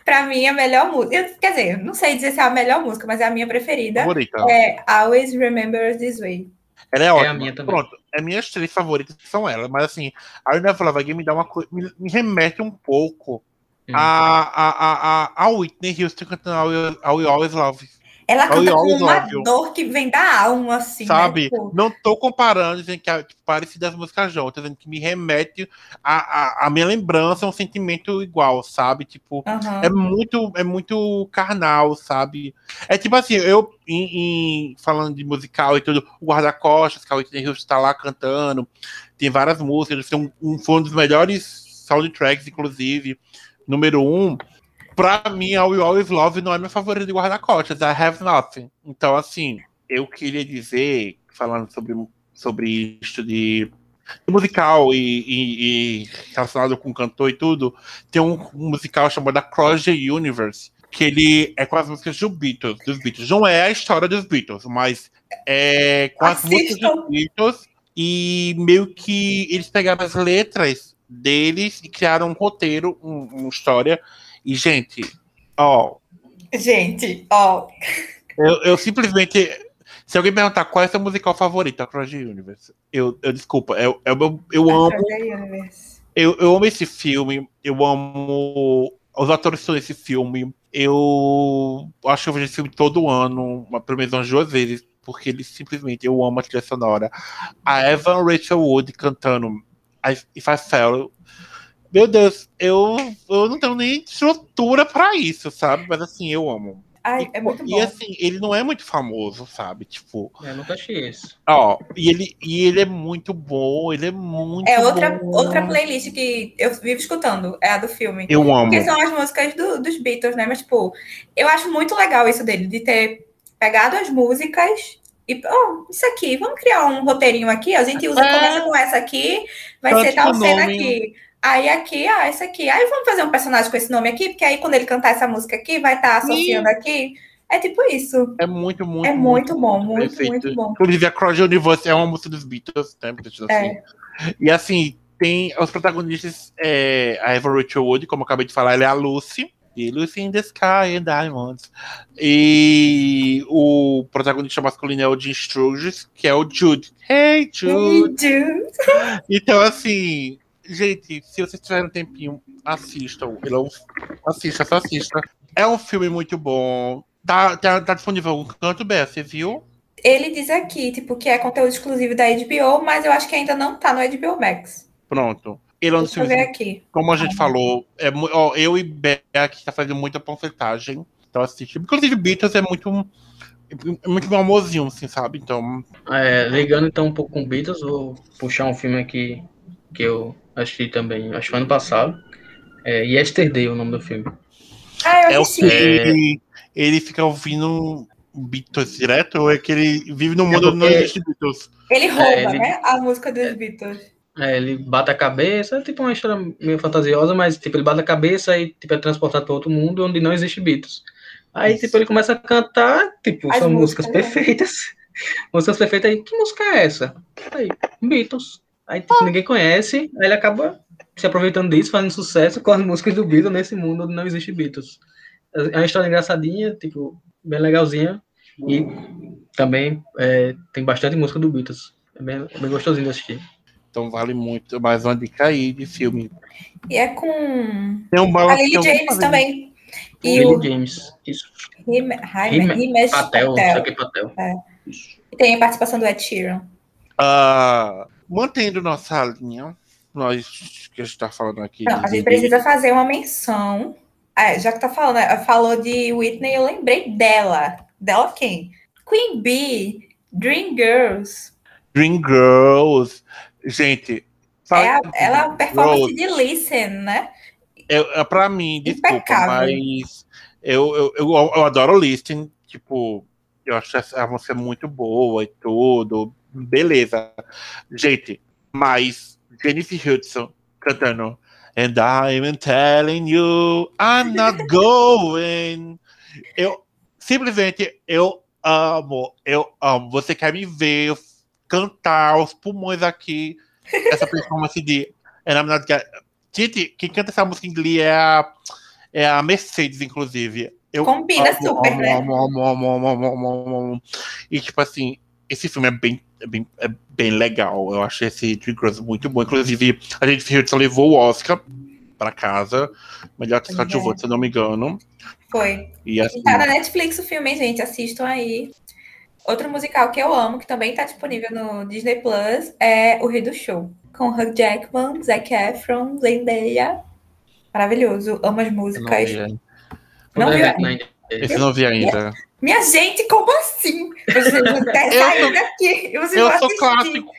pra mim, a melhor música. Quer dizer, não sei dizer se é a melhor música, mas é a minha preferida. Favorita. É Always Remember This Way. Ela é ótima. É a minha também. Pronto, as minhas três favoritas são elas, mas assim, a Never Love Again me dá uma coisa. Me, me remete um pouco hum. a, a, a, a, Whitney Houston cantando I Will, I Will Always Love. Ela canta com uma óbvio. dor que vem da alma, assim. Né, Sabe? Né? Tipo... Não tô comparando, dizendo que é tipo, parecido das músicas juntas, dizendo que me remete a, a, a, minha lembrança, um sentimento igual, sabe? Tipo, uhum. é muito é muito carnal, sabe? É tipo assim, eu, em, em falando de musical e tudo, o Guarda-Costas, que a Whitney Houston tá lá cantando, tem várias músicas, tem um, um, foi um dos melhores soundtracks, inclusive, número um pra mim, a We Always Love não é meu favorito de guarda-costas, I Have Nothing. Então, assim, eu queria dizer, falando sobre, sobre isto de, musical e, e, e, relacionado com cantor e tudo, tem um, musical chamado Across the Universe, que ele é com as músicas do Beatles, dos Beatles. Não é a história dos Beatles, mas é com as músicas dos Beatles e meio que eles pegaram as letras deles e criaram um roteiro, um, uma história e, gente, ó. Gente, ó. Eu, eu simplesmente. Se alguém perguntar qual é seu musical favorito, Across the Universe, eu, eu desculpa, eu, eu, eu, eu amo. Eu, eu amo esse filme, eu amo os atores estão nesse filme. Eu acho que eu vejo esse filme todo ano, pelo menos umas duas vezes, porque ele simplesmente eu amo a trilha sonora. A Evan Rachel Wood cantando If I Fell meu Deus, eu, eu não tenho nem estrutura para isso, sabe? Mas assim, eu amo. Ai, e, é muito bom. E assim, ele não é muito famoso, sabe? Tipo. Eu nunca achei isso. Ó, e ele, e ele é muito bom, ele é muito. É outra, bom. outra playlist que eu vivo escutando, é a do filme. Eu amo. Porque são as músicas do, dos Beatles, né? Mas, tipo, eu acho muito legal isso dele, de ter pegado as músicas e, oh, isso aqui, vamos criar um roteirinho aqui, a gente usa, é. começa com essa aqui, vai Tanto ser tal cena aqui. Aí aqui, ah, essa aqui. Aí vamos fazer um personagem com esse nome aqui, porque aí quando ele cantar essa música aqui, vai estar tá associando Sim. aqui. É tipo isso. É muito, muito. É muito, muito bom, muito, perfeito. muito bom. Inclusive, a Cross Universe é uma música dos Beatles, né? Assim. É. E assim, tem os protagonistas, é, a Eva Rachel Wood, como eu acabei de falar, ela é a Lucy. E Lucy in the Sky and Diamonds. E o protagonista masculino é o Jim Sturges, que é o Jude. Hey, Jude! Hey, Jude! Então, assim, Gente, se vocês tiverem um tempinho, assistam. Ele é. Assista, só assista. É um filme muito bom. Tá, tá, tá disponível no canto, Bé, você viu? Ele diz aqui, tipo, que é conteúdo exclusivo da HBO, mas eu acho que ainda não tá no HBO Max. Pronto. Ele é um Deixa ver aqui. Como a gente ah. falou, é, ó, eu e Bé aqui tá fazendo muita panfletagem. Então assiste. Inclusive, Beatles é muito é muito amorzinho, assim, sabe? Então. É, ligando então um pouco com Beatles, vou puxar um filme aqui que eu assisti também, acho que foi ano passado. É Yesterday o nome do filme. Ah, eu é o que ele, ele fica ouvindo Beatles direto ou é que ele vive no mundo é não existe Beatles? Ele rouba, é, ele... né? A música dos Beatles. É, ele bate a cabeça, é tipo uma história meio fantasiosa, mas tipo, ele bate a cabeça e tipo, é transportado para outro mundo onde não existe Beatles. Aí, Isso. tipo, ele começa a cantar, tipo, As são músicas, músicas né? perfeitas. músicas perfeitas aí, que música é essa? Aí, Beatles. Aí tipo, ninguém conhece, aí ele acaba se aproveitando disso, fazendo sucesso com as músicas do Beatles nesse mundo onde não existe Beatles. É uma história engraçadinha, tipo, bem legalzinha. E também é, tem bastante música do Beatles. É bem, é bem gostosinho de assistir. Então vale muito mais uma dica aí de filme. E é com tem um a Lily James também. E Lily o... James, isso. Rimesh Patel. Patel. Patel. É. E tem a participação do Ed Sheeran. Ah, mantendo nossa linha, nós que a gente está falando aqui. Não, a gente precisa fazer uma menção. É, já que tá falando, né, falou de Whitney, eu lembrei dela. Dela quem? Queen Bee, Dream Girls. Dream Girls. Gente. É a, ela é uma performance Girls. de Listen, né? É, é pra mim, desculpa, Impecável. mas eu, eu, eu, eu adoro Listen. Tipo, eu acho a música muito boa e tudo beleza. Gente, mas Jennifer Hudson cantando And I'm telling you, I'm not going. Eu simplesmente eu amo, eu amo. Você quer me ver cantar aos pulmões aqui essa performance de And I'm not Gente, quem canta essa música em inglês é a, é a Mercedes, inclusive. Eu Combina amo, super, amo, né? Amo, amo, amo, amo, amo, amo, amo. E tipo assim, esse filme é bem, é bem, é bem legal. Eu achei esse Dream Girls muito bom. Inclusive, a gente Hudson levou o Oscar para casa, melhor atriz coadjuvante, se eu não me engano. Foi. E assim... Tá na Netflix o filme, gente. Assistam aí. Outro musical que eu amo, que também tá disponível no Disney Plus, é O Rei do Show. Com Hugh Jackman, Zac Efron, Zendaya. Maravilhoso. Amo as músicas. Não vi ainda. Esse não vi ainda. Minha gente, como assim? Sair daqui. Eu sou assistir. clássico.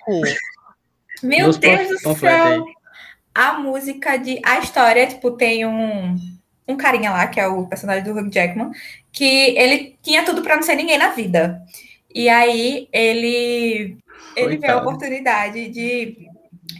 Meu Deus do céu. A música de. A história, tipo, tem um, um carinha lá, que é o personagem do Hugh Jackman, que ele tinha tudo para não ser ninguém na vida. E aí ele, ele vê a oportunidade de,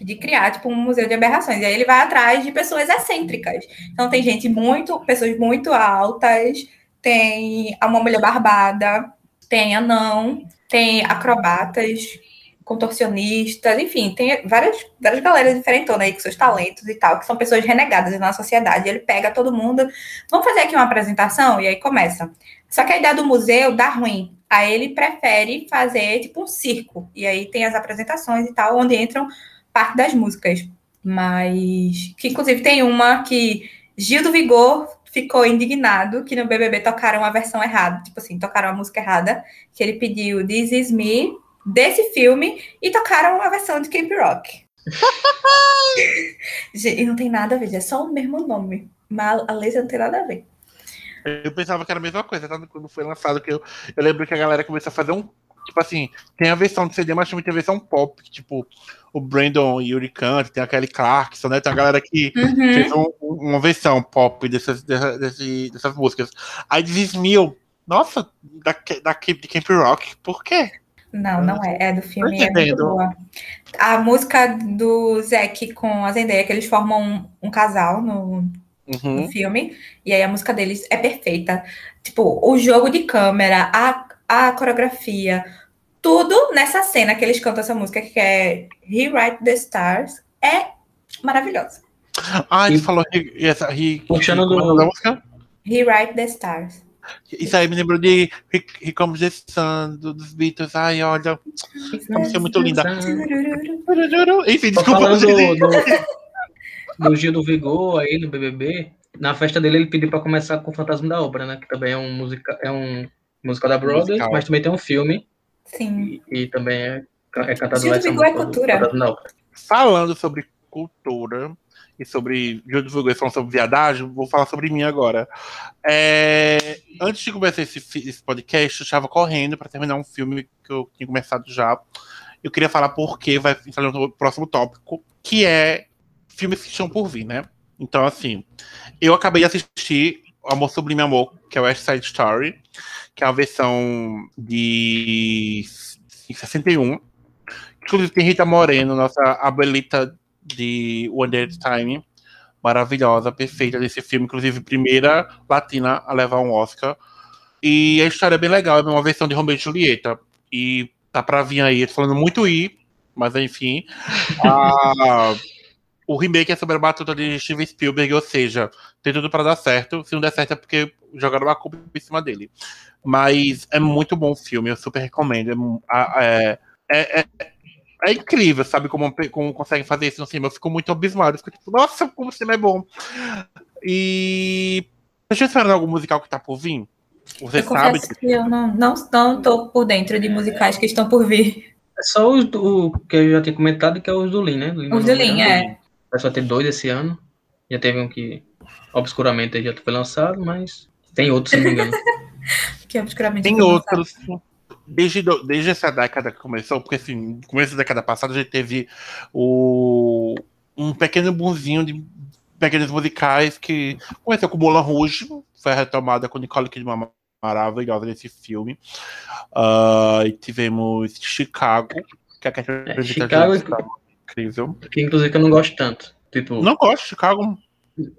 de criar tipo um museu de aberrações. E aí ele vai atrás de pessoas excêntricas. Então tem gente muito, pessoas muito altas, tem uma mulher barbada, tem anão, tem acrobatas, contorcionistas, enfim, tem várias, várias galeras diferentes aí com seus talentos e tal, que são pessoas renegadas na sociedade. Ele pega todo mundo, vamos fazer aqui uma apresentação, e aí começa. Só que a ideia do museu dá ruim. Aí ele prefere fazer tipo um circo. E aí tem as apresentações e tal, onde entram parte das músicas. Mas que inclusive tem uma que Gil do Vigor ficou indignado que no BBB tocaram a versão errada, tipo assim, tocaram a música errada, que ele pediu This Is Me desse filme e tocaram a versão de Camp Rock. e não tem nada a ver, é só o mesmo nome, mas a letra não tem nada a ver. Eu pensava que era a mesma coisa, tá? quando foi lançado, que eu, eu lembro que a galera começou a fazer um. Tipo assim, tem a versão de CD, mas também tem a versão pop, que, tipo, o Brandon Yuri canta, tem a Kelly Clarkson, né? Tem a galera que uhum. fez um, uma versão pop dessas, dessas, dessas músicas. Aí Mil, nossa, da, da, de Camp Rock, por quê? Não, não é. É do filme. É boa. A música do Zack com a Zendaya, que eles formam um, um casal no, uhum. no filme. E aí a música deles é perfeita. Tipo, o jogo de câmera, a, a coreografia, tudo nessa cena que eles cantam essa música, que é Rewrite the Stars, é maravilhosa. Ah, ele e, falou essa, he, puxando do, da música? Rewrite the Stars. Isso aí me lembrou de He Comes the Sun, dos Beatles. Ai, olha, como ser muito linda. Enfim, desculpa. Falando do, do, do Gil do Vigor aí no BBB, na festa dele ele pediu para começar com o Fantasma da Obra, né? Que também é um musical, é um musical da Broadway, musical. mas também tem um filme. Sim. E, e também é, é cantado Gil do Vigor é cultura. Falando sobre cultura, e sobre Júlio Vulgar falando sobre viadagem, vou falar sobre mim agora. É, antes de começar esse, esse podcast, eu estava correndo para terminar um filme que eu tinha começado já. Eu queria falar porque vai entrar no próximo tópico, que é filmes que estão por vir, né? Então, assim, eu acabei de assistir Amor Sublime Amor, que é o West Side Story, que é a versão de 61. Inclusive tem Rita Moreno, nossa abuelita de One Day Time, maravilhosa, perfeita desse filme, inclusive primeira latina a levar um Oscar. E a história é bem legal, é uma versão de Romeo e Julieta. E tá pra vir aí, falando muito I, mas enfim. a, o remake é sobre a batuta de Steven Spielberg, ou seja, tem tudo para dar certo. Se não der certo é porque jogaram uma culpa em cima dele. Mas é muito bom o filme, eu super recomendo. É, é, é, é incrível, sabe, como, como consegue fazer isso no cinema. Eu fico muito abismado. Eu fico tipo, nossa, como o cinema é bom. E. Deixa eu esperar algum musical que tá por vir? Você eu sabe? Que eu não, não, não tô por dentro de musicais que estão por vir. É só os do, que eu já tinha comentado, que é os do Lin, né? os do Lin, é. Vai só ter dois esse ano. Já teve um que obscuramente já foi lançado, mas tem outros, se não me engano. que obscuramente Tem outros. Lançado desde, desde essa década que começou, porque assim, no começo da década passada a gente teve o, um pequeno bonzinho de pequenos musicais que começou com Moulin Rouge, foi retomada com Nicole Kidman maravilhosa nesse filme. Uh, e tivemos Chicago, que é a é, Chicago, incrível. Que inclusive eu não gosto tanto. Tipo, não gosto de Chicago.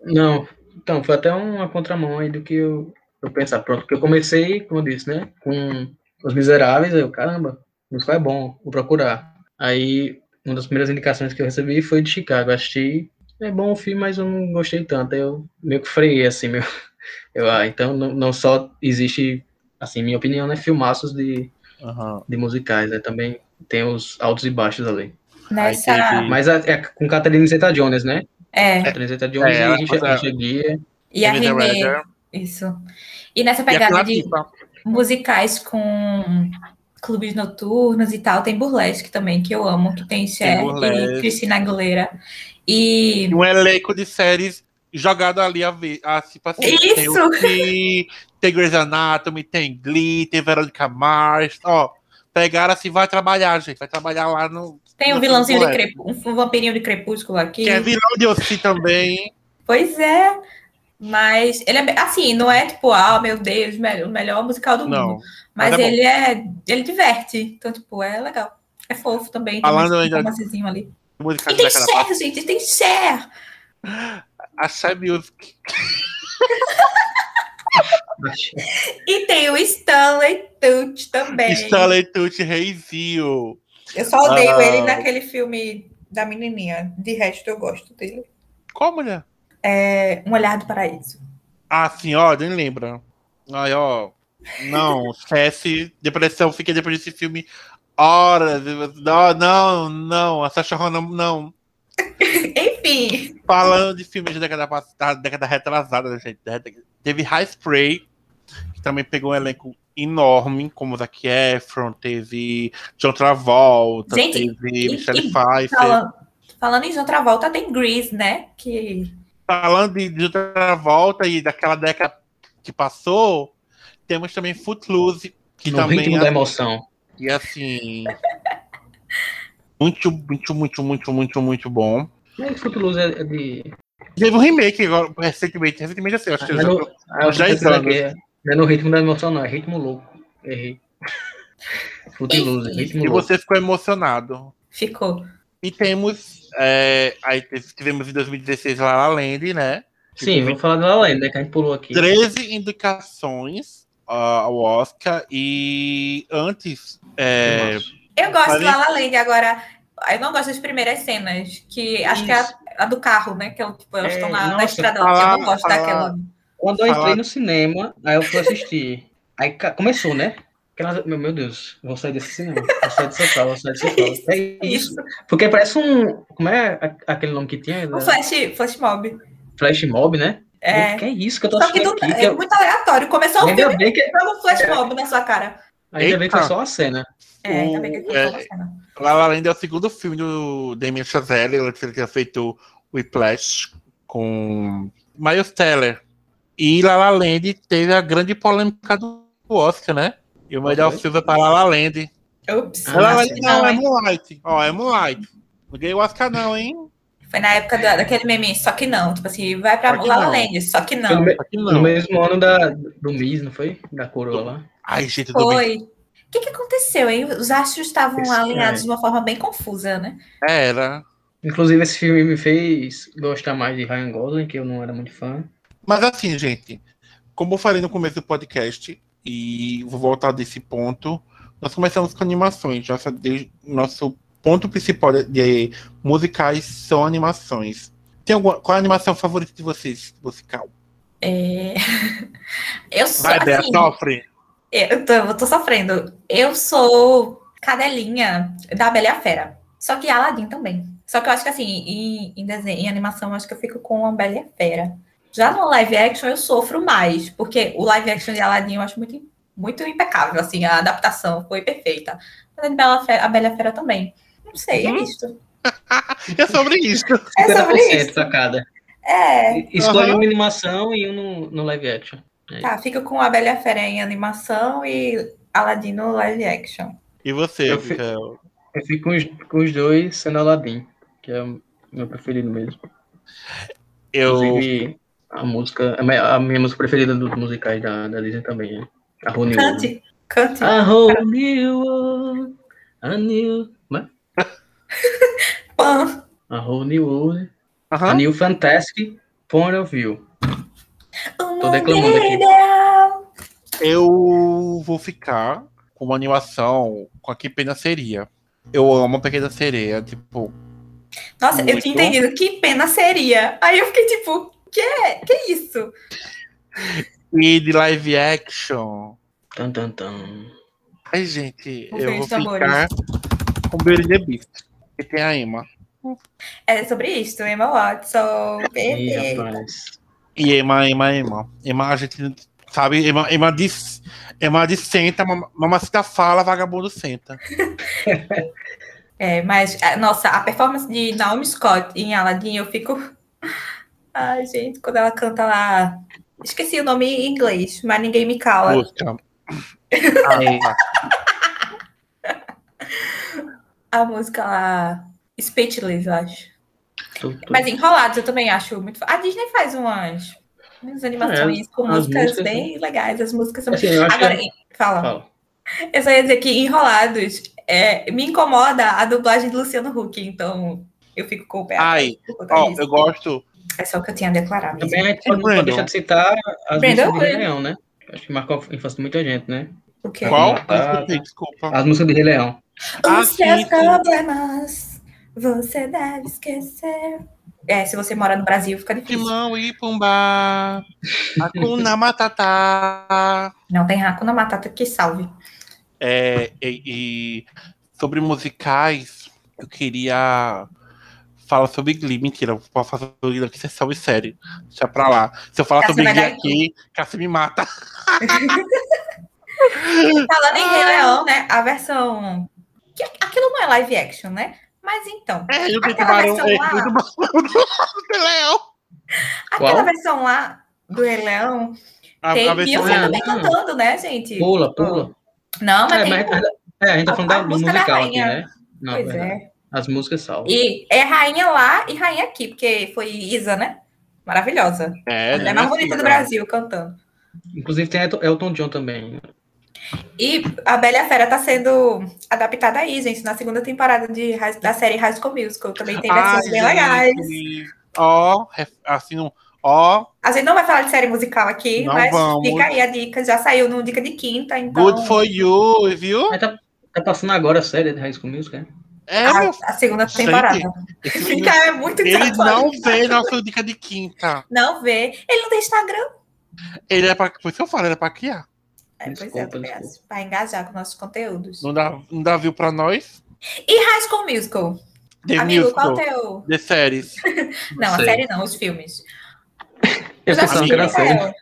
Não, então, foi até uma contramão aí do que eu, eu pensava. Pronto, porque eu comecei, como eu disse, né, com os Miseráveis, eu, caramba, o musical é bom, vou procurar. Aí, uma das primeiras indicações que eu recebi foi de Chicago. Assisti, é bom o filme, mas eu não gostei tanto. Aí eu meio que freiei, assim, meu. Eu, ah, então não, não só existe, assim, minha opinião, né, filmaços de, uhum. de musicais, né, também tem os altos e baixos ali. Nessa... Teve... Mas é, é com Catherine Zeta-Jones, né? É. Catherine Zeta-Jones é, e Richard, E a Renée, Isso. E nessa pegada e de pipa. musicais com clubes noturnos e tal, tem Burlesque também, que eu amo, que tem Cher e Cristina Aguilera. E... Um elenco de séries jogado ali a ver. A, tipo assim, Isso! Tem, tem Grey's Anatomy, tem Glee, tem Veronica Mars, ó. Pegaram assim, vai trabalhar, gente. Vai trabalhar lá no. Tem um vilãozinho de crepúsculo, um vampirinho de crepúsculo aqui. Que é vilão de Ossi também. Pois é. Mas ele é assim, não é tipo, ah, meu Deus, o melhor musical do não, mundo. Mas, mas é ele é. Ele diverte. Então, tipo, é legal. É fofo também. Falando ainda. Um ali. E tem Cher, gente, tem Cher. A Cher Music. e tem o Stanley Tucci também. Stanley Tucci, reizinho. Eu só odeio ah. ele naquele filme da menininha. De resto, eu gosto dele. Qual mulher? É, um Olhar do Paraíso. Ah, sim, ó, nem lembra. Ai, ó. Não, esquece. Depressão, fiquei depois desse filme horas. Não, não, não. A Sasha Ronan, não. Enfim. Falando de filmes da década passada, década retrasada, gente. Teve High Spray, que também pegou um elenco enorme, como Zac Efron, teve John Travolta, gente, teve Michelle Pfeiffer. Falando, falando em John Travolta, tem Grease, né? Que falando de, de outra volta e daquela década que passou, temos também Footloose, que no também. ritmo é, da emoção. E assim. muito, muito, muito, muito, muito, muito bom. E Footloose é de. Teve um remake agora, recentemente, recentemente assim, acho que ah, já, no, ah, já é, não é no ritmo da emoção, não, é ritmo louco. Errei. Footloose, ritmo e louco. você ficou emocionado. Ficou. E temos. É, aí tivemos em 2016 La La Land, né? Sim, vamos falar do La La Land, né? Que a gente pulou aqui. 13 indicações uh, ao Oscar. E antes. É, eu gosto de La La Land, agora. Eu não gosto das primeiras cenas, que acho Isso. que é a, a, do carro, né? Que é, tipo, elas é, estão na, na estrada. Falar, eu não gosto falar, daquela. Quando eu entrei no cinema, aí eu fui assistir. Aí começou, né? Aquelas, meu, meu Deus, vou sair desse cinema. Vou sair dessa sala, vou sair dessa sala. É isso. Porque parece um. Como é aquele nome que tinha? Um flash, flash mob. Flash mob, né? É. Que é isso que eu tô Só do, aqui, é, é muito aleatório. Começou o filme bem que... um flash mob na sua cara. Ainda bem que foi só uma cena. É, ainda bem que foi só uma é, cena. La La Land é o segundo filme do Damien Chazelle, ele tinha feito Whiplash com Miles Teller. E La La Land teve a grande polêmica do Oscar, né? E o melhor filme é para La La Land. Ups. La La Land não, é Moonlight. Ó, é Moonlight. Não ganhei o Oscar não, hein? Foi na época da, daquele meme, só que não. Tipo assim, vai pra La La Land, só que não. No, no, mesmo ano da, do Miss, não foi? Da coroa lá. Ai, gente, Foi. O que, que aconteceu, hein? Os astros estavam alinhados é. de uma forma bem confusa, né? Era. Inclusive, esse filme me fez gostar mais de Ryan Gosling, que eu não era muito fã. Mas assim, gente, como eu falei no começo do podcast, e vou voltar desse ponto. Nós começamos com animações. Nossa, de, nosso ponto principal de, de, musicais são animações. Tem alguma, qual é a animação favorita de vocês, musical? É... Eu sou. Vai, Bea, assim, sofre. Eu tô, eu tô sofrendo. Eu sou cadelinha da Bela e a Fera. Só que Aladdin também. Só que eu acho que assim, em, em desenho, em animação, eu acho que eu fico com a Bela e a Fera. Já no live action eu sofro mais, porque o live action de Aladdin eu acho muito, muito impecável, assim, a adaptação foi perfeita. Mas a Bela Fera, a Bela Fera também. Não sei, é uhum. isso. é sobre isso. É sobre isso. sacada. É. Escolhe uhum. uma animação e um no, no live action. É tá, fica com a Bela Fera em animação e Aladdin no live action. E você, eu fico, eu fico com, os, com os dois sendo Aladdin, que é o meu preferido mesmo. Eu. Inclusive, a música, a minha música preferida dos musicais da, da Disney também, né? A Whole New Cante, World. cante. A Whole New World, a New... Né? a Whole New World, uh -huh. a New Fantastic Point of View. Tô declamando aqui. Eu vou ficar com uma animação com a Que Pena Seria. Eu amo a Pequena Sereia, tipo... Nossa, muito... eu tinha entendido que pena seria. Aí eu fiquei tipo, que? Que isso? E de live action. Tan, tan, tan. Ai, gente, eu vou ficar com Beauty the Beast. Que tem a Emma. É sobre isso, Emma Watson. E Ema, Ema, Ema. Ema, a gente sabe, Ema, Ema diz, Ema diz senta, mamacita fala, vagabundo senta. É, mas, nossa, a performance de Naomi Scott em Aladdin, eu fico. Ai, gente, quando ela canta lá. Esqueci o nome em inglês, mas ninguém me cala. Música. a música lá. Speechless, eu acho. Mas enrolados eu também acho muito. A Disney faz umas, umas animações é, com músicas músicas, bem legais. As músicas são. Assim, Agora, que... fala. fala. Eu só ia dizer que Enrolados é, me incomoda a dublagem de Luciano Huck, então eu fico com o pé. Ai, ó, eu gosto. É só o que eu tinha a declarar. Mesmo. Também a gente não deixa de citar as Brandon músicas de Rei Leão, né? Acho que marcou a infância de muita gente, né? O quê? Qual? Desculpa. As músicas de Rei Leão. Ah, Os seus problemas você deve esquecer. É, se você mora no Brasil, fica difícil. Timão e Pumba. Hakuna Matata. Não tem Hakuna Matata que salve. É, e, e, sobre musicais, eu queria falar sobre Glee. Mentira, eu posso fazer Glee aqui, você salve série. Deixa pra lá. Se eu falar sobre Glee aqui, Cassi me mata. Falando em Rei Leão, né? A versão. Aquilo não é live action, né? Mas então. É, eu tenho tubarão. É, lá... do Leão. Aquela Qual? versão lá do Rei Leão. A, tem Beyoncé também cantando, né, gente? Pula, pula. Não, mas. É, tem... mas é, a gente tá falando a, da, do musical aqui, né? Não, pois é. As músicas salvam. E é rainha lá e rainha aqui, porque foi Isa, né? Maravilhosa. É, é a mais bonita do Brasil cantando. Inclusive tem Elton John também. E a Bela e a Fera tá sendo adaptada aí, gente, na segunda temporada de, da série High School Musical. Também tem versões bem legais. Ó, assim, ó. A gente não vai falar de série musical aqui, não mas vamos. fica aí a dica. Já saiu no Dica de Quinta, então... Good for you, viu? Tá, tá, passando agora a série de High School Musical, é? É, a, a segunda temporada. Fica é muito Ele não vê nossa dica de quinta. Não vê. Ele não tem Instagram. Ele é pra. Por isso eu falo, ele é pra criar. É, desculpa, pois é, para engajar com nossos conteúdos. Não dá, não dá view para nós? E High School Musical? The Amigo, musical. qual o teu? The séries. não, a série não, os filmes. Eu que era série.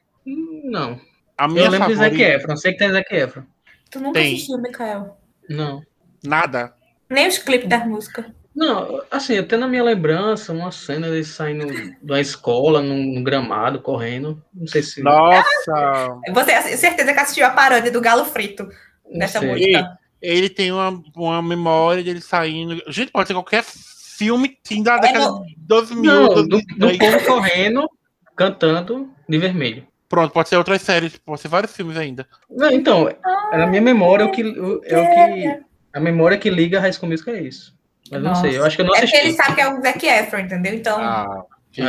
Não. A minha eu lembro favorita... de Zac Efron, sei que tem Zac Efron. Tu nunca tem. assistiu, Mikael? Não. Nada. Nem os clipes das músicas. Não, assim, eu tenho na minha lembrança uma cena de saindo da escola, num, gramado, correndo. Não sei se. Nossa! Você tem certeza que assistiu a paródia do Galo Frito nessa música. Ele, ele tem uma, uma memória dele saindo. Gente, pode ser qualquer filme sim, da década é de 2000. Não, do, do, do povo correndo, cantando de vermelho. Pronto, pode ser outras séries, pode ser vários filmes ainda. Não, então, é na minha memória o que, é o que. A memória que liga a High School Musical é isso. Mas Nossa. não sei, eu acho que eu não assisti. É porque ele sabe que é o Zac Efron, entendeu? Então, ah,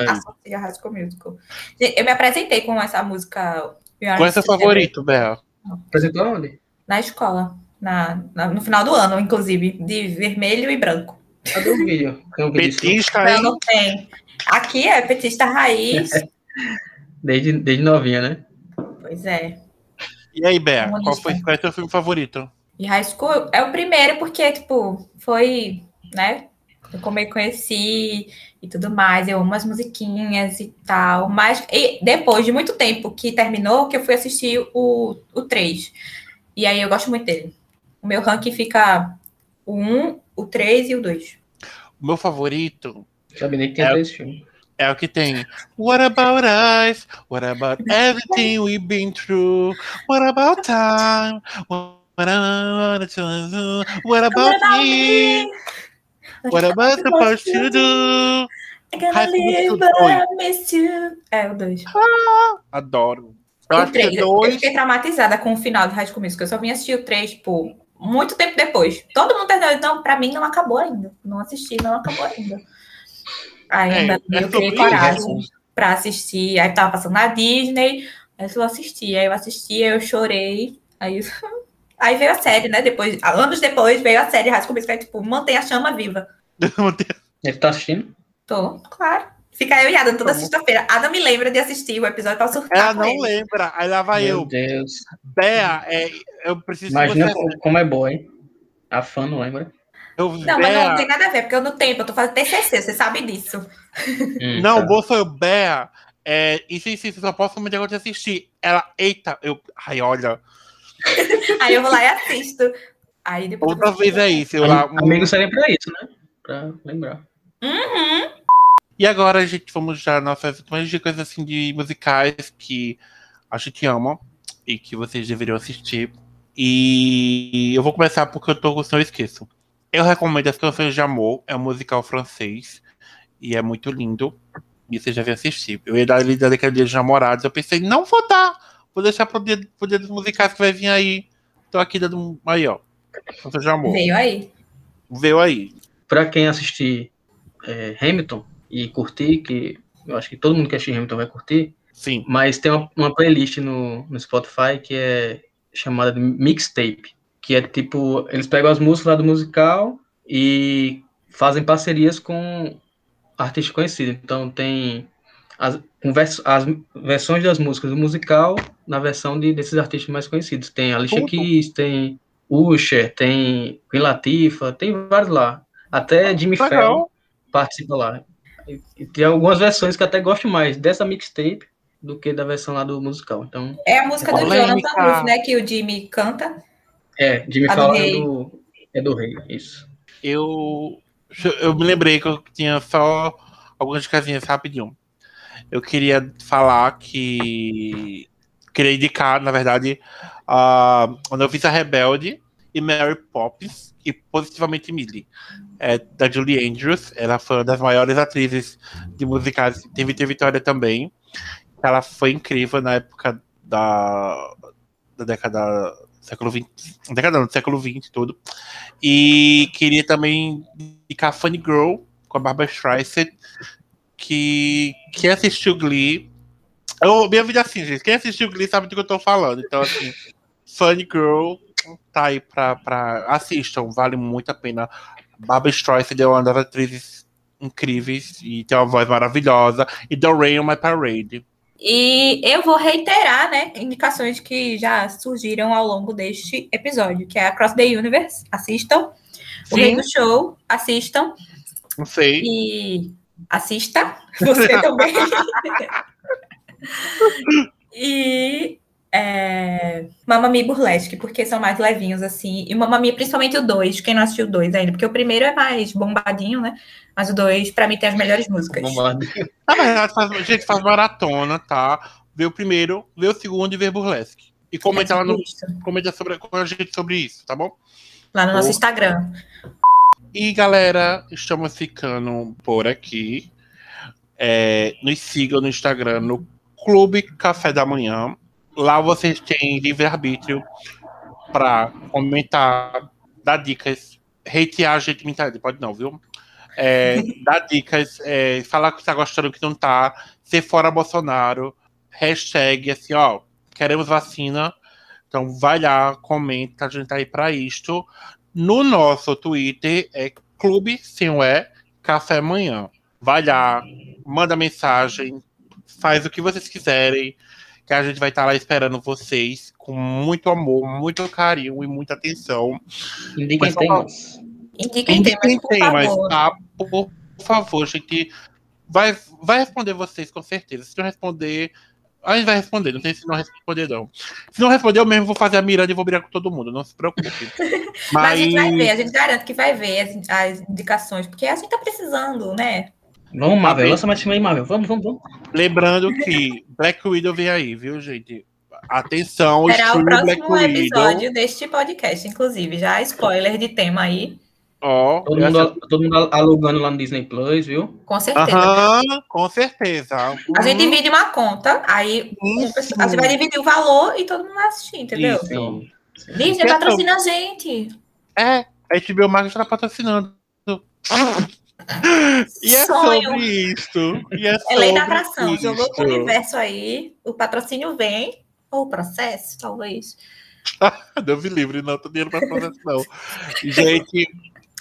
associa a High School Musical. Eu me apresentei com essa música. Qual é seu favorito, Bel? Apresentou onde? Na escola. Na, na, no final do ano, inclusive, de vermelho e branco. Cadê o vídeo? Petista aí? Não, não tem. Aqui é petista raiz. desde, desde novinha, né? Pois é. E aí, Bea, qual foi qual é o seu filme favorito? E High School é o primeiro porque, tipo, foi né? Como eu conheci e tudo mais, eu amo as musiquinhas e tal. Mas e depois de muito tempo que terminou, que eu fui assistir o, o 3. E aí eu gosto muito dele. O meu ranking fica o 1, o 3 e o 2. O meu favorito. Sabe nem que tem é, três filmes. É o que tem. What about us? What about everything we've been through? What about time? What about, what about me? What am I supposed to do? É o 2. Ah, adoro. Eu, o 3, é dois... eu fiquei traumatizada com o final do High School Musical. Eu só vim assistir o 3, tipo, muito tempo depois. Todo mundo terminou. Não, pra mim não acabou ainda. Não assisti, não acabou ainda. Ainda é, eu criei coragem isso. pra assistir. Aí tava passando na Disney. Aí eu assisti. Aí eu assisti, aí eu chorei. Aí Aí veio a série, né? Depois, anos depois, veio a série High School Musical, tipo, mantém a chama viva. Ele tá assistindo? Tô, claro. Fica eu e Adam toda sexta-feira. Adam me lembra de assistir o episódio pra surtar. Ela não ele. lembra, aí lá vai Meu eu. Meu Deus. Bea, é, eu preciso. Imagina como, como é boa, hein? A fã não lembra? Eu, não, Bea... mas não tem nada a ver, porque eu no tempo, eu tô fazendo TCC, você sabe disso. Hum, não, tá. foi o Bea. É, isso, isso, isso, só posso comentar quando assistir. Ela, eita, eu. Ai, olha. Aí eu vou lá e assisto. Aí depois. Outra vez é isso. Eu lá, Amigo seria pra isso, né? Pra lembrar. Uhum. E agora, gente, vamos já nossas últimas dicas assim, de musicais que a gente ama e que vocês deveriam assistir. E eu vou começar porque eu tô com eu esqueço. Eu recomendo As Canções de Amor, é um musical francês e é muito lindo. E você já viu assistir. Eu ia dar ele daquele dia de namorados. Eu pensei, não vou dar, vou deixar pro dia, pro dia dos musicais que vai vir aí. Tô aqui dando um. Aí, ó. Canções de Amor. Veio aí. Veio aí. Pra quem assistir é, Hamilton e curtir, que eu acho que todo mundo que assistir Hamilton vai curtir. Sim. Mas tem uma, uma playlist no, no Spotify que é chamada de mixtape, que é tipo, eles pegam as músicas lá do musical e fazem parcerias com artistas conhecidos. Então tem as, as versões das músicas do musical na versão de, desses artistas mais conhecidos. Tem Alicia Keys, tem Usher, tem Queen Latifah, tem vários lá. Até Jimmy Fallon participa lá. E, e tem algumas versões que até gosto mais dessa mixtape do que da versão lá do musical. Então, é a música do Jonathan Ruff, né? Que o Jimmy canta. É, Jimmy fala é do, é do rei, isso. Eu, eu me lembrei que eu tinha só algumas casinhas rapidinho. Eu queria falar que. Queria indicar, na verdade, a Noviça Rebelde e Mary Poppins e positivamente Millie. É, da Julie Andrews. Ela foi uma das maiores atrizes de musicais. Teve, teve Vitória também ela foi incrível na época da, da década século XX, década não, do século XX tudo. E queria também indicar Funny Girl com a Barbara Streisand, que quem assistiu Glee, eu, minha vida é assim, gente, quem assistiu Glee sabe do que eu tô falando. Então assim, Funny Girl tá aí pra, pra assistam, vale muito a pena. Barbara Streisand é uma das atrizes incríveis e tem uma voz maravilhosa. E The Rain on My Parade. E eu vou reiterar, né, indicações que já surgiram ao longo deste episódio, que é Across the Universe, assistam. Sim. O Rei do Show, assistam. Não sei. E assista, você também. e é, Mamma Burlesque, porque são mais levinhos, assim. E Mamma principalmente o 2, quem não assistiu o 2 ainda, porque o primeiro é mais bombadinho, né? Mas o 2, pra mim, tem as melhores músicas. Bombadinho. Na verdade, faz, a gente faz maratona, tá? Vê o primeiro, vê o segundo e vê Burlesque. E comenta é lá no. Comenta sobre, com a gente sobre isso, tá bom? Lá no nosso Instagram. E galera, estamos ficando por aqui. É, nos sigam no Instagram no Clube Café da Manhã Lá vocês têm livre-arbítrio para comentar, dar dicas, hatear a gente pode não, viu? É, dar dicas, é, falar que está gostando que não tá, ser fora Bolsonaro, hashtag assim, ó, queremos vacina. Então vai lá, comenta, a gente tá aí para isto. No nosso Twitter é Clube Sim é Café Manhã. Vai lá, manda mensagem, faz o que vocês quiserem que a gente vai estar lá esperando vocês com muito amor, muito carinho e muita atenção. Indiquem temas. Indiquem temas, por. Tá? Por favor, gente. Vai, vai responder vocês, com certeza. Se não responder, a gente vai responder, não tem se não responder, não. Se não responder, eu mesmo vou fazer a miranda e vou brigar com todo mundo, não se preocupe. Mas... Mas, a gente vai ver, a gente garante que vai ver as, as indicações, porque a gente tá precisando, né? Vamos, Marvel, lança mais time aí, Marvel. Vamos, vamos, vamos. Lembrando que Black Widow vem aí, viu, gente? Atenção, Será o próximo episódio Widow. deste podcast, inclusive. Já spoiler de tema aí. Ó, oh, todo, mundo, todo mundo alugando lá no Disney Plus, viu? Com certeza. Aham, com certeza. A gente divide uma conta, aí a gente vai dividir o valor e todo mundo vai assistir, entendeu? Sim, sim. Disney patrocina a gente. É, a HBO Max está patrocinando. E é Sonho. sobre isso. E é, é lei da atração. Isso. Jogou pro universo aí, o patrocínio vem, ou o processo, talvez. Deus me livre, não tô dinheiro para processo, não. Gente.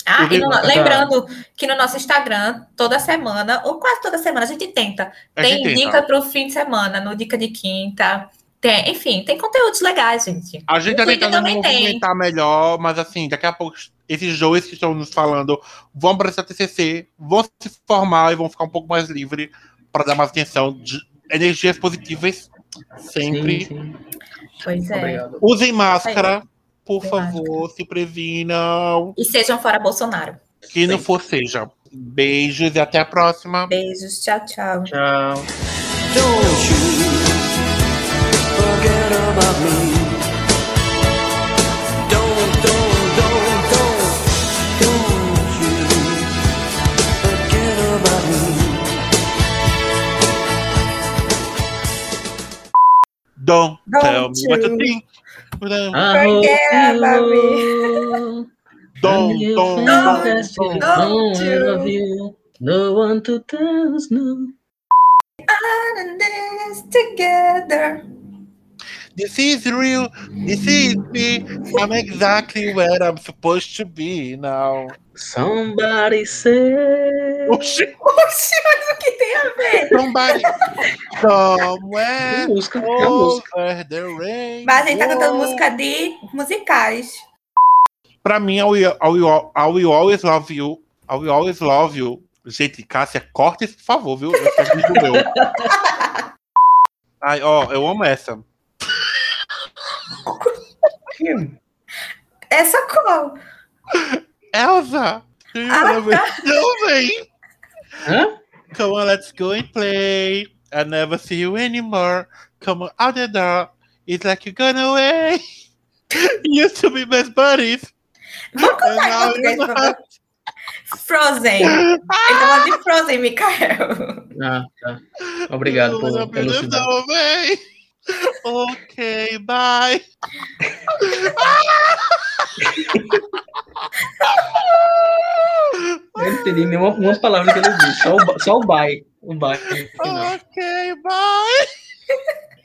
Ah, no, lembrando que no nosso Instagram, toda semana, ou quase toda semana, a gente tenta. A tem gente dica para o fim de semana, no Dica de Quinta. Tem, enfim, tem conteúdos legais, gente. A gente tá tentando movimentar melhor, mas assim, daqui a pouco esses dois que estão nos falando vão para essa TCC, vão se formar e vão ficar um pouco mais livre para dar mais atenção de, energias positivas sempre. Sim, sim. Pois é. Obrigado. Usem máscara, por favor, se previnam. E sejam fora Bolsonaro. Que não for seja. Beijos e até a próxima. Beijos, tchau, tchau. Tchau. Don't you forget about me. Don't, Don't tell me what to think. Forget about me. Don't, don't, don't, don't, don't, love you. No one to tell us no. And this together. This is real. This is me. I'm exactly where I'm supposed to be now. Somebody say. Oxi, Oxi mas o que tem a ver? Somebody. Somewhere. música, over the rain. Mas a gente tá cantando música de musicais. Pra mim, I will, I will, I will always love you. I will always love you. Gente, Cássia, corta isso, por favor, viu? Esse é vídeo meu. Ai, ó, eu amo essa. Essa qual? Elsa! Ah! Hã? Come on, let's go and play. I never see you anymore. Come on, out the door. It's like you're gone away. Used to be best buddies. Vamos cantar em português, Frozen. Ele tá de Frozen, Mikael. Ah, tá. Obrigado por, pelo sinal. Ok, bye. Eu não entendi nenhuma uma palavra que ele disse, só o, só o bye. O bye. Ok, bye.